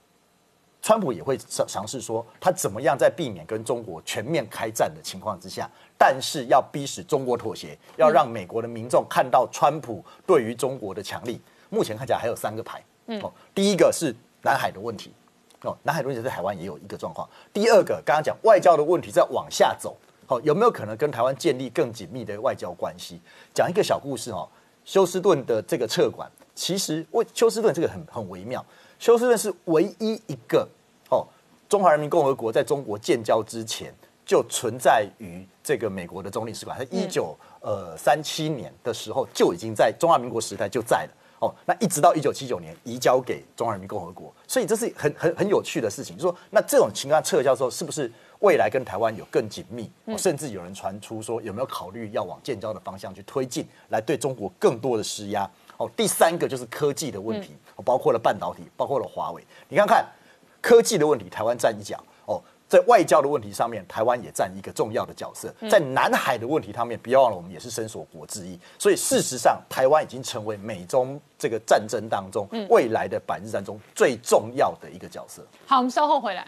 川普也会尝尝试说他怎么样在避免跟中国全面开战的情况之下，但是要逼使中国妥协，要让美国的民众看到川普对于中国的强力。目前看起来还有三个牌。嗯，哦，第一个是南海的问题。哦，南海的问题在台湾也有一个状况。第二个，刚刚讲外交的问题在往下走，好，有没有可能跟台湾建立更紧密的外交关系？讲一个小故事哦，休斯顿的这个撤馆，其实为休斯顿这个很很微妙，休斯顿是唯一一个哦，中华人民共和国在中国建交之前就存在于这个美国的总领事馆，它一九呃三七年的时候就已经在中华民国时代就在了。哦，那一直到一九七九年移交给中华人民共和国，所以这是很很很有趣的事情。就说那这种情况撤销之后，是不是未来跟台湾有更紧密？甚至有人传出说有没有考虑要往建交的方向去推进，来对中国更多的施压？哦，第三个就是科技的问题，包括了半导体，包括了华为。你看看科技的问题，台湾站一脚。哦。在外交的问题上面，台湾也占一个重要的角色。在南海的问题上面，不要忘了，我们也是伸索国之一。所以事实上，台湾已经成为美中这个战争当中未来的百日战中最重要的一个角色。好，我们稍后回来。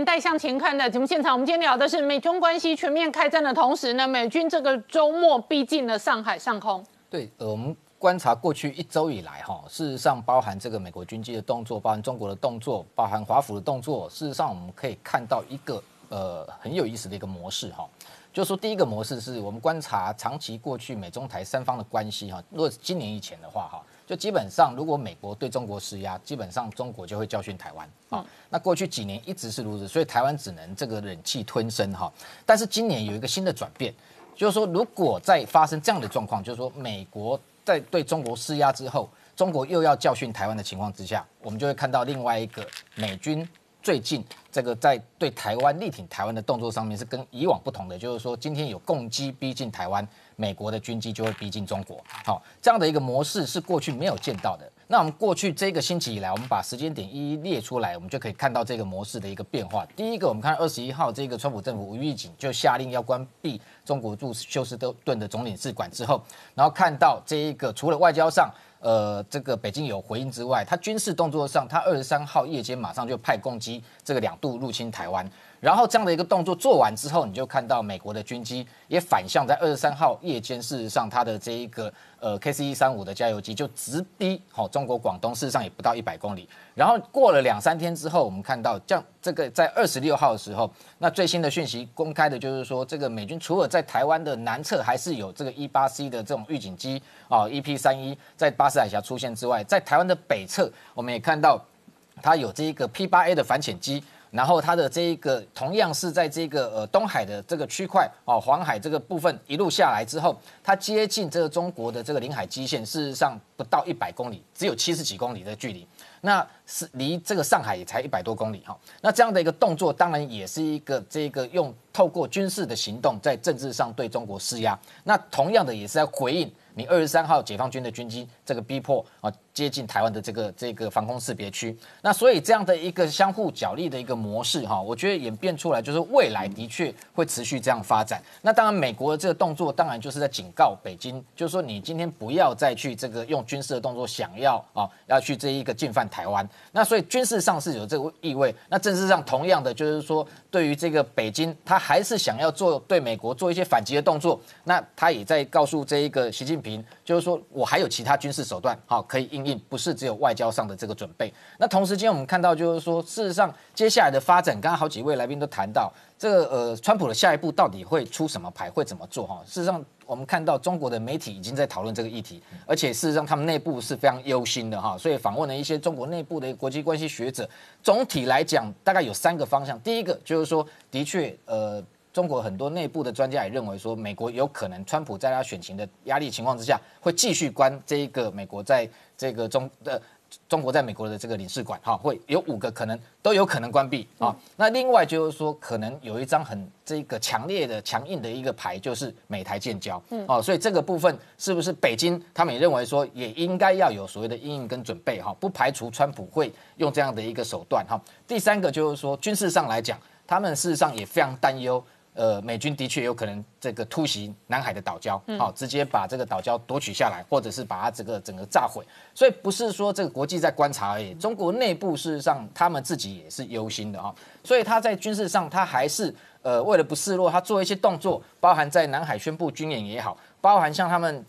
年代向前看的节目现场，我们今天聊的是美中关系全面开战的同时呢，美军这个周末逼近了上海上空。对，呃，我们观察过去一周以来，哈，事实上包含这个美国军机的动作，包含中国的动作，包含华府的动作，事实上我们可以看到一个呃很有意思的一个模式，哈，就说第一个模式是我们观察长期过去美中台三方的关系，哈，如果今年以前的话，哈。就基本上，如果美国对中国施压，基本上中国就会教训台湾啊。那过去几年一直是如此，所以台湾只能这个忍气吞声哈。但是今年有一个新的转变，就是说，如果再发生这样的状况，就是说美国在对中国施压之后，中国又要教训台湾的情况之下，我们就会看到另外一个美军最近这个在对台湾力挺台湾的动作上面是跟以往不同的，就是说今天有攻击逼近台湾。美国的军机就会逼近中国，好，这样的一个模式是过去没有见到的。那我们过去这个星期以来，我们把时间点一一列出来，我们就可以看到这个模式的一个变化。第一个，我们看二十一号，这个川普政府无预警就下令要关闭中国驻休斯顿的总领事馆之后，然后看到这一个除了外交上，呃，这个北京有回应之外，它军事动作上，它二十三号夜间马上就派攻击这个两度入侵台湾。然后这样的一个动作做完之后，你就看到美国的军机也反向在二十三号夜间，事实上它的这一个呃 K C 一三五的加油机就直逼好中国广东，事实上也不到一百公里。然后过了两三天之后，我们看到这样这个在二十六号的时候，那最新的讯息公开的就是说，这个美军除了在台湾的南侧还是有这个 E 八 C 的这种预警机啊，E P 三一在巴士海峡出现之外，在台湾的北侧，我们也看到它有这一个 P 八 A 的反潜机。然后它的这一个同样是在这个呃东海的这个区块哦，黄海这个部分一路下来之后，它接近这个中国的这个领海基线，事实上不到一百公里，只有七十几公里的距离。那是离这个上海也才一百多公里哈。那这样的一个动作，当然也是一个这个用透过军事的行动在政治上对中国施压。那同样的也是在回应。你二十三号解放军的军机这个逼迫啊接近台湾的这个这个防空识别区，那所以这样的一个相互角力的一个模式哈，我觉得演变出来就是未来的确会持续这样发展。那当然美国的这个动作当然就是在警告北京，就是说你今天不要再去这个用军事的动作想要啊要去这一个进犯台湾。那所以军事上是有这个意味，那政治上同样的就是说对于这个北京，他还是想要做对美国做一些反击的动作，那他也在告诉这一个习近平。平就是说我还有其他军事手段，好可以应应，不是只有外交上的这个准备。那同时间我们看到就是说，事实上接下来的发展，刚刚好几位来宾都谈到，这个呃，川普的下一步到底会出什么牌，会怎么做？哈，事实上我们看到中国的媒体已经在讨论这个议题，而且事实上他们内部是非常忧心的哈，所以访问了一些中国内部的国际关系学者，总体来讲大概有三个方向。第一个就是说，的确呃。中国很多内部的专家也认为说，美国有可能，川普在他选情的压力情况之下，会继续关这一个美国在这个中的中国在美国的这个领事馆哈，会有五个可能都有可能关闭啊。那另外就是说，可能有一张很这个强烈的、强硬的一个牌，就是美台建交。嗯，哦，所以这个部分是不是北京他们也认为说，也应该要有所谓的应应跟准备哈，不排除川普会用这样的一个手段哈。第三个就是说，军事上来讲，他们事实上也非常担忧。呃，美军的确有可能这个突袭南海的岛礁，好，直接把这个岛礁夺取下来，或者是把它整个整个炸毁。所以不是说这个国际在观察而已，中国内部事实上他们自己也是忧心的哈。所以他在军事上，他还是呃为了不示弱，他做一些动作，包含在南海宣布军演也好，包含像他们。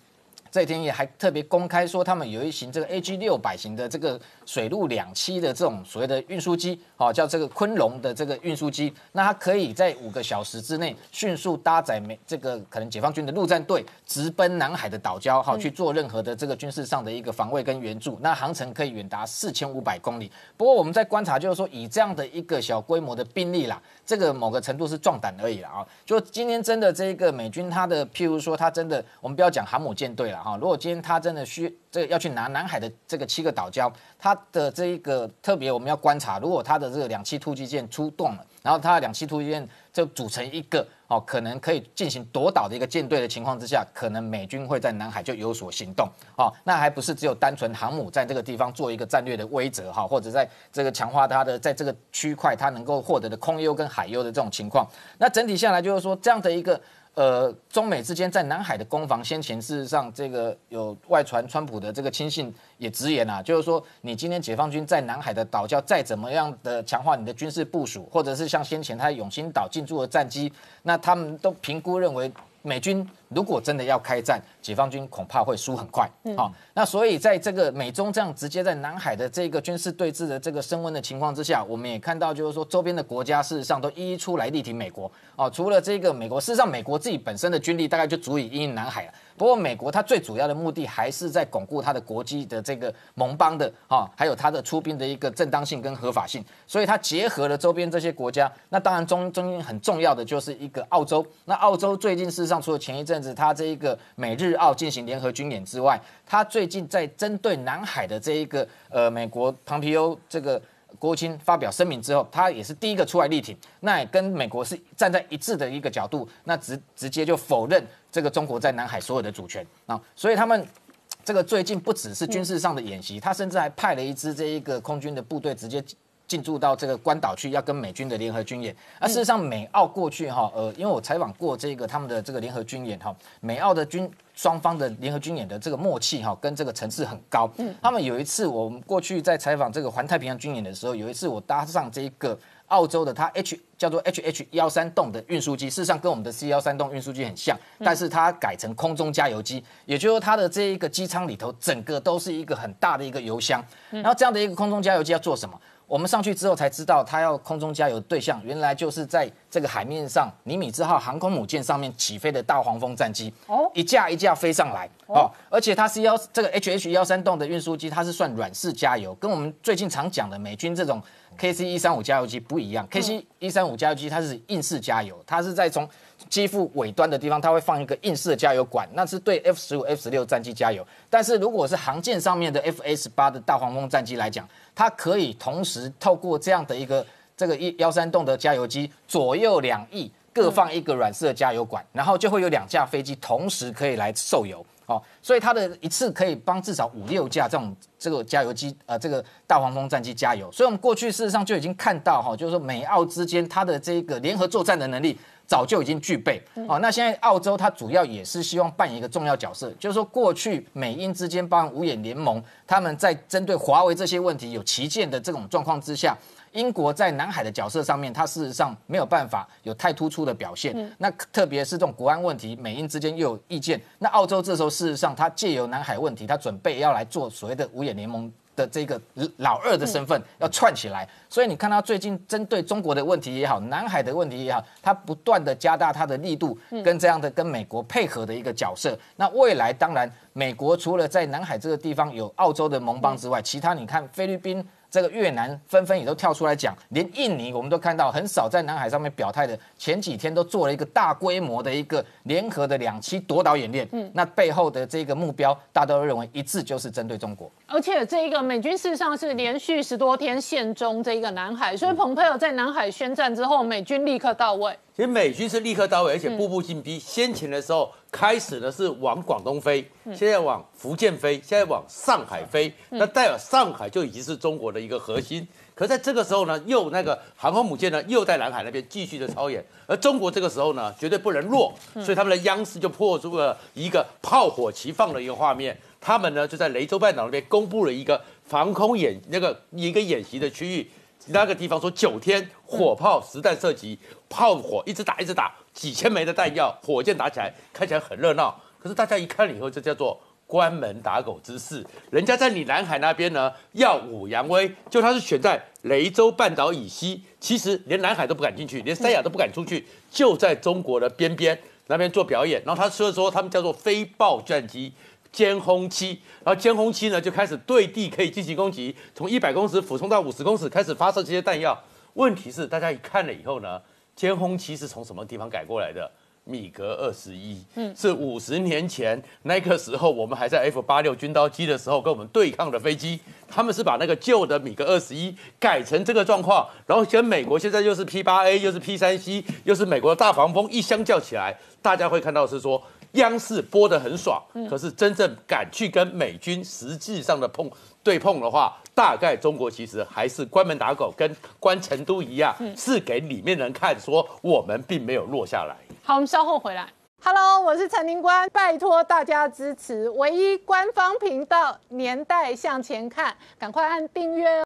这天也还特别公开说，他们有一型这个 A G 六百型的这个水陆两栖的这种所谓的运输机，哦，叫这个昆龙的这个运输机，那它可以在五个小时之内迅速搭载美这个可能解放军的陆战队直奔南海的岛礁，哈，去做任何的这个军事上的一个防卫跟援助，那航程可以远达四千五百公里。不过我们在观察，就是说以这样的一个小规模的兵力啦，这个某个程度是壮胆而已了啊。就今天真的这个美军，他的譬如说他真的，我们不要讲航母舰队了。哈，如果今天他真的需这个要去拿南海的这个七个岛礁，他的这一个特别我们要观察，如果他的这个两栖突击舰出动了，然后他的两栖突击舰就组成一个哦，可能可以进行夺岛的一个舰队的情况之下，可能美军会在南海就有所行动哦，那还不是只有单纯航母在这个地方做一个战略的威慑哈，或者在这个强化它的在这个区块它能够获得的空优跟海优的这种情况，那整体下来就是说这样的一个。呃，中美之间在南海的攻防，先前事实上这个有外传，川普的这个亲信也直言啊，就是说你今天解放军在南海的岛礁再怎么样的强化你的军事部署，或者是像先前他永兴岛进驻的战机，那他们都评估认为。美军如果真的要开战，解放军恐怕会输很快。好，那所以在这个美中这样直接在南海的这个军事对峙的这个升温的情况之下，我们也看到，就是说周边的国家事实上都一一出来力挺美国。哦，除了这个美国，事实上美国自己本身的军力大概就足以应应南海了。不过，美国它最主要的目的还是在巩固它的国际的这个盟邦的哈，还有它的出兵的一个正当性跟合法性。所以它结合了周边这些国家。那当然中中间很重要的就是一个澳洲。那澳洲最近事实上除了前一阵子它这一个美日澳进行联合军演之外，它最近在针对南海的这一个呃美国庞皮欧这个。国务卿发表声明之后，他也是第一个出来力挺，那也跟美国是站在一致的一个角度，那直直接就否认这个中国在南海所有的主权啊，所以他们 这个最近不只是军事上的演习，他甚至还派了一支这一个空军的部队直接。进驻到这个关岛去，要跟美军的联合军演。那事实上，美澳过去哈，呃，因为我采访过这个他们的这个联合军演哈，美澳的军双方的联合军演的这个默契哈，跟这个层次很高。嗯，他们有一次，我们过去在采访这个环太平洋军演的时候，有一次我搭上这个澳洲的它 H 叫做 H H 幺三栋的运输机，事实上跟我们的 C 幺三栋运输机很像，但是它改成空中加油机，也就是它的这一个机舱里头整个都是一个很大的一个油箱。然后这样的一个空中加油机要做什么？我们上去之后才知道，他要空中加油对象原来就是在这个海面上尼米兹号航空母舰上面起飞的大黄蜂战机，哦，一架一架飞上来，哦，而且它是幺这个 H H 幺三栋的运输机，它是算软式加油，跟我们最近常讲的美军这种 K C 一三五加油机不一样，K C 一三五加油机它是硬式加油，它是在从机腹尾端的地方，它会放一个硬式的加油管，那是对 F 十五 F 十六战机加油，但是如果是航舰上面的 F S 八的大黄蜂战机来讲。它可以同时透过这样的一个这个一幺三洞的加油机，左右两翼各放一个软式的加油管，然后就会有两架飞机同时可以来受油哦，所以它的一次可以帮至少五六架这种这个加油机呃这个大黄蜂战机加油，所以我们过去事实上就已经看到哈，就是说美澳之间它的这个联合作战的能力。早就已经具备哦。那现在澳洲它主要也是希望扮演一个重要角色，就是说过去美英之间包含五眼联盟，他们在针对华为这些问题有旗舰的这种状况之下，英国在南海的角色上面，它事实上没有办法有太突出的表现。那特别是这种国安问题，美英之间又有意见，那澳洲这时候事实上它借由南海问题，它准备要来做所谓的五眼联盟。的这个老二的身份要串起来，所以你看他最近针对中国的问题也好，南海的问题也好，他不断的加大他的力度，跟这样的跟美国配合的一个角色。那未来当然，美国除了在南海这个地方有澳洲的盟邦之外，其他你看菲律宾。这个越南纷纷也都跳出来讲，连印尼我们都看到很少在南海上面表态的，前几天都做了一个大规模的一个联合的两栖夺岛演练。嗯，那背后的这个目标，大家都认为一致就是针对中国。而且这一个美军事实上是连续十多天陷中这一个南海，所以蓬佩奥在南海宣战之后，美军立刻到位。其实美军是立刻到位，而且步步进逼。先前的时候开始呢是往广东飞，现在往福建飞，现在往上海飞。那代表上海就已经是中国的一个核心。可在这个时候呢，又那个航空母舰呢又在南海那边继续的操演，而中国这个时候呢绝对不能弱，所以他们的央视就破出了一个炮火齐放的一个画面。他们呢就在雷州半岛那边公布了一个防空演那个一个演习的区域，那个地方说九天火炮实弹射击，炮火一直打一直打，几千枚的弹药，火箭打起来看起来很热闹。可是大家一看了以后，这叫做关门打狗之势。人家在你南海那边呢耀武扬威，就他是选在雷州半岛以西，其实连南海都不敢进去，连三亚都不敢出去，就在中国的边边那边做表演。然后他说说他们叫做飞豹战机。歼轰七，然后歼轰七呢就开始对地可以进行攻击，从一百公尺俯冲到五十公尺开始发射这些弹药。问题是大家一看了以后呢，歼轰七是从什么地方改过来的？米格二十一，嗯，是五十年前那个时候我们还在 F 八六军刀机的时候跟我们对抗的飞机，他们是把那个旧的米格二十一改成这个状况，然后跟美国现在又是 P 八 A 又是 P 三 C 又是美国的大黄蜂一相较起来，大家会看到是说。央视播的很爽，可是真正敢去跟美军实际上的碰对碰的话，大概中国其实还是关门打狗，跟关成都一样，是给里面人看，说我们并没有落下来。好，我们稍后回来。Hello，我是陈林官，拜托大家支持唯一官方频道《年代向前看》，赶快按订阅哦。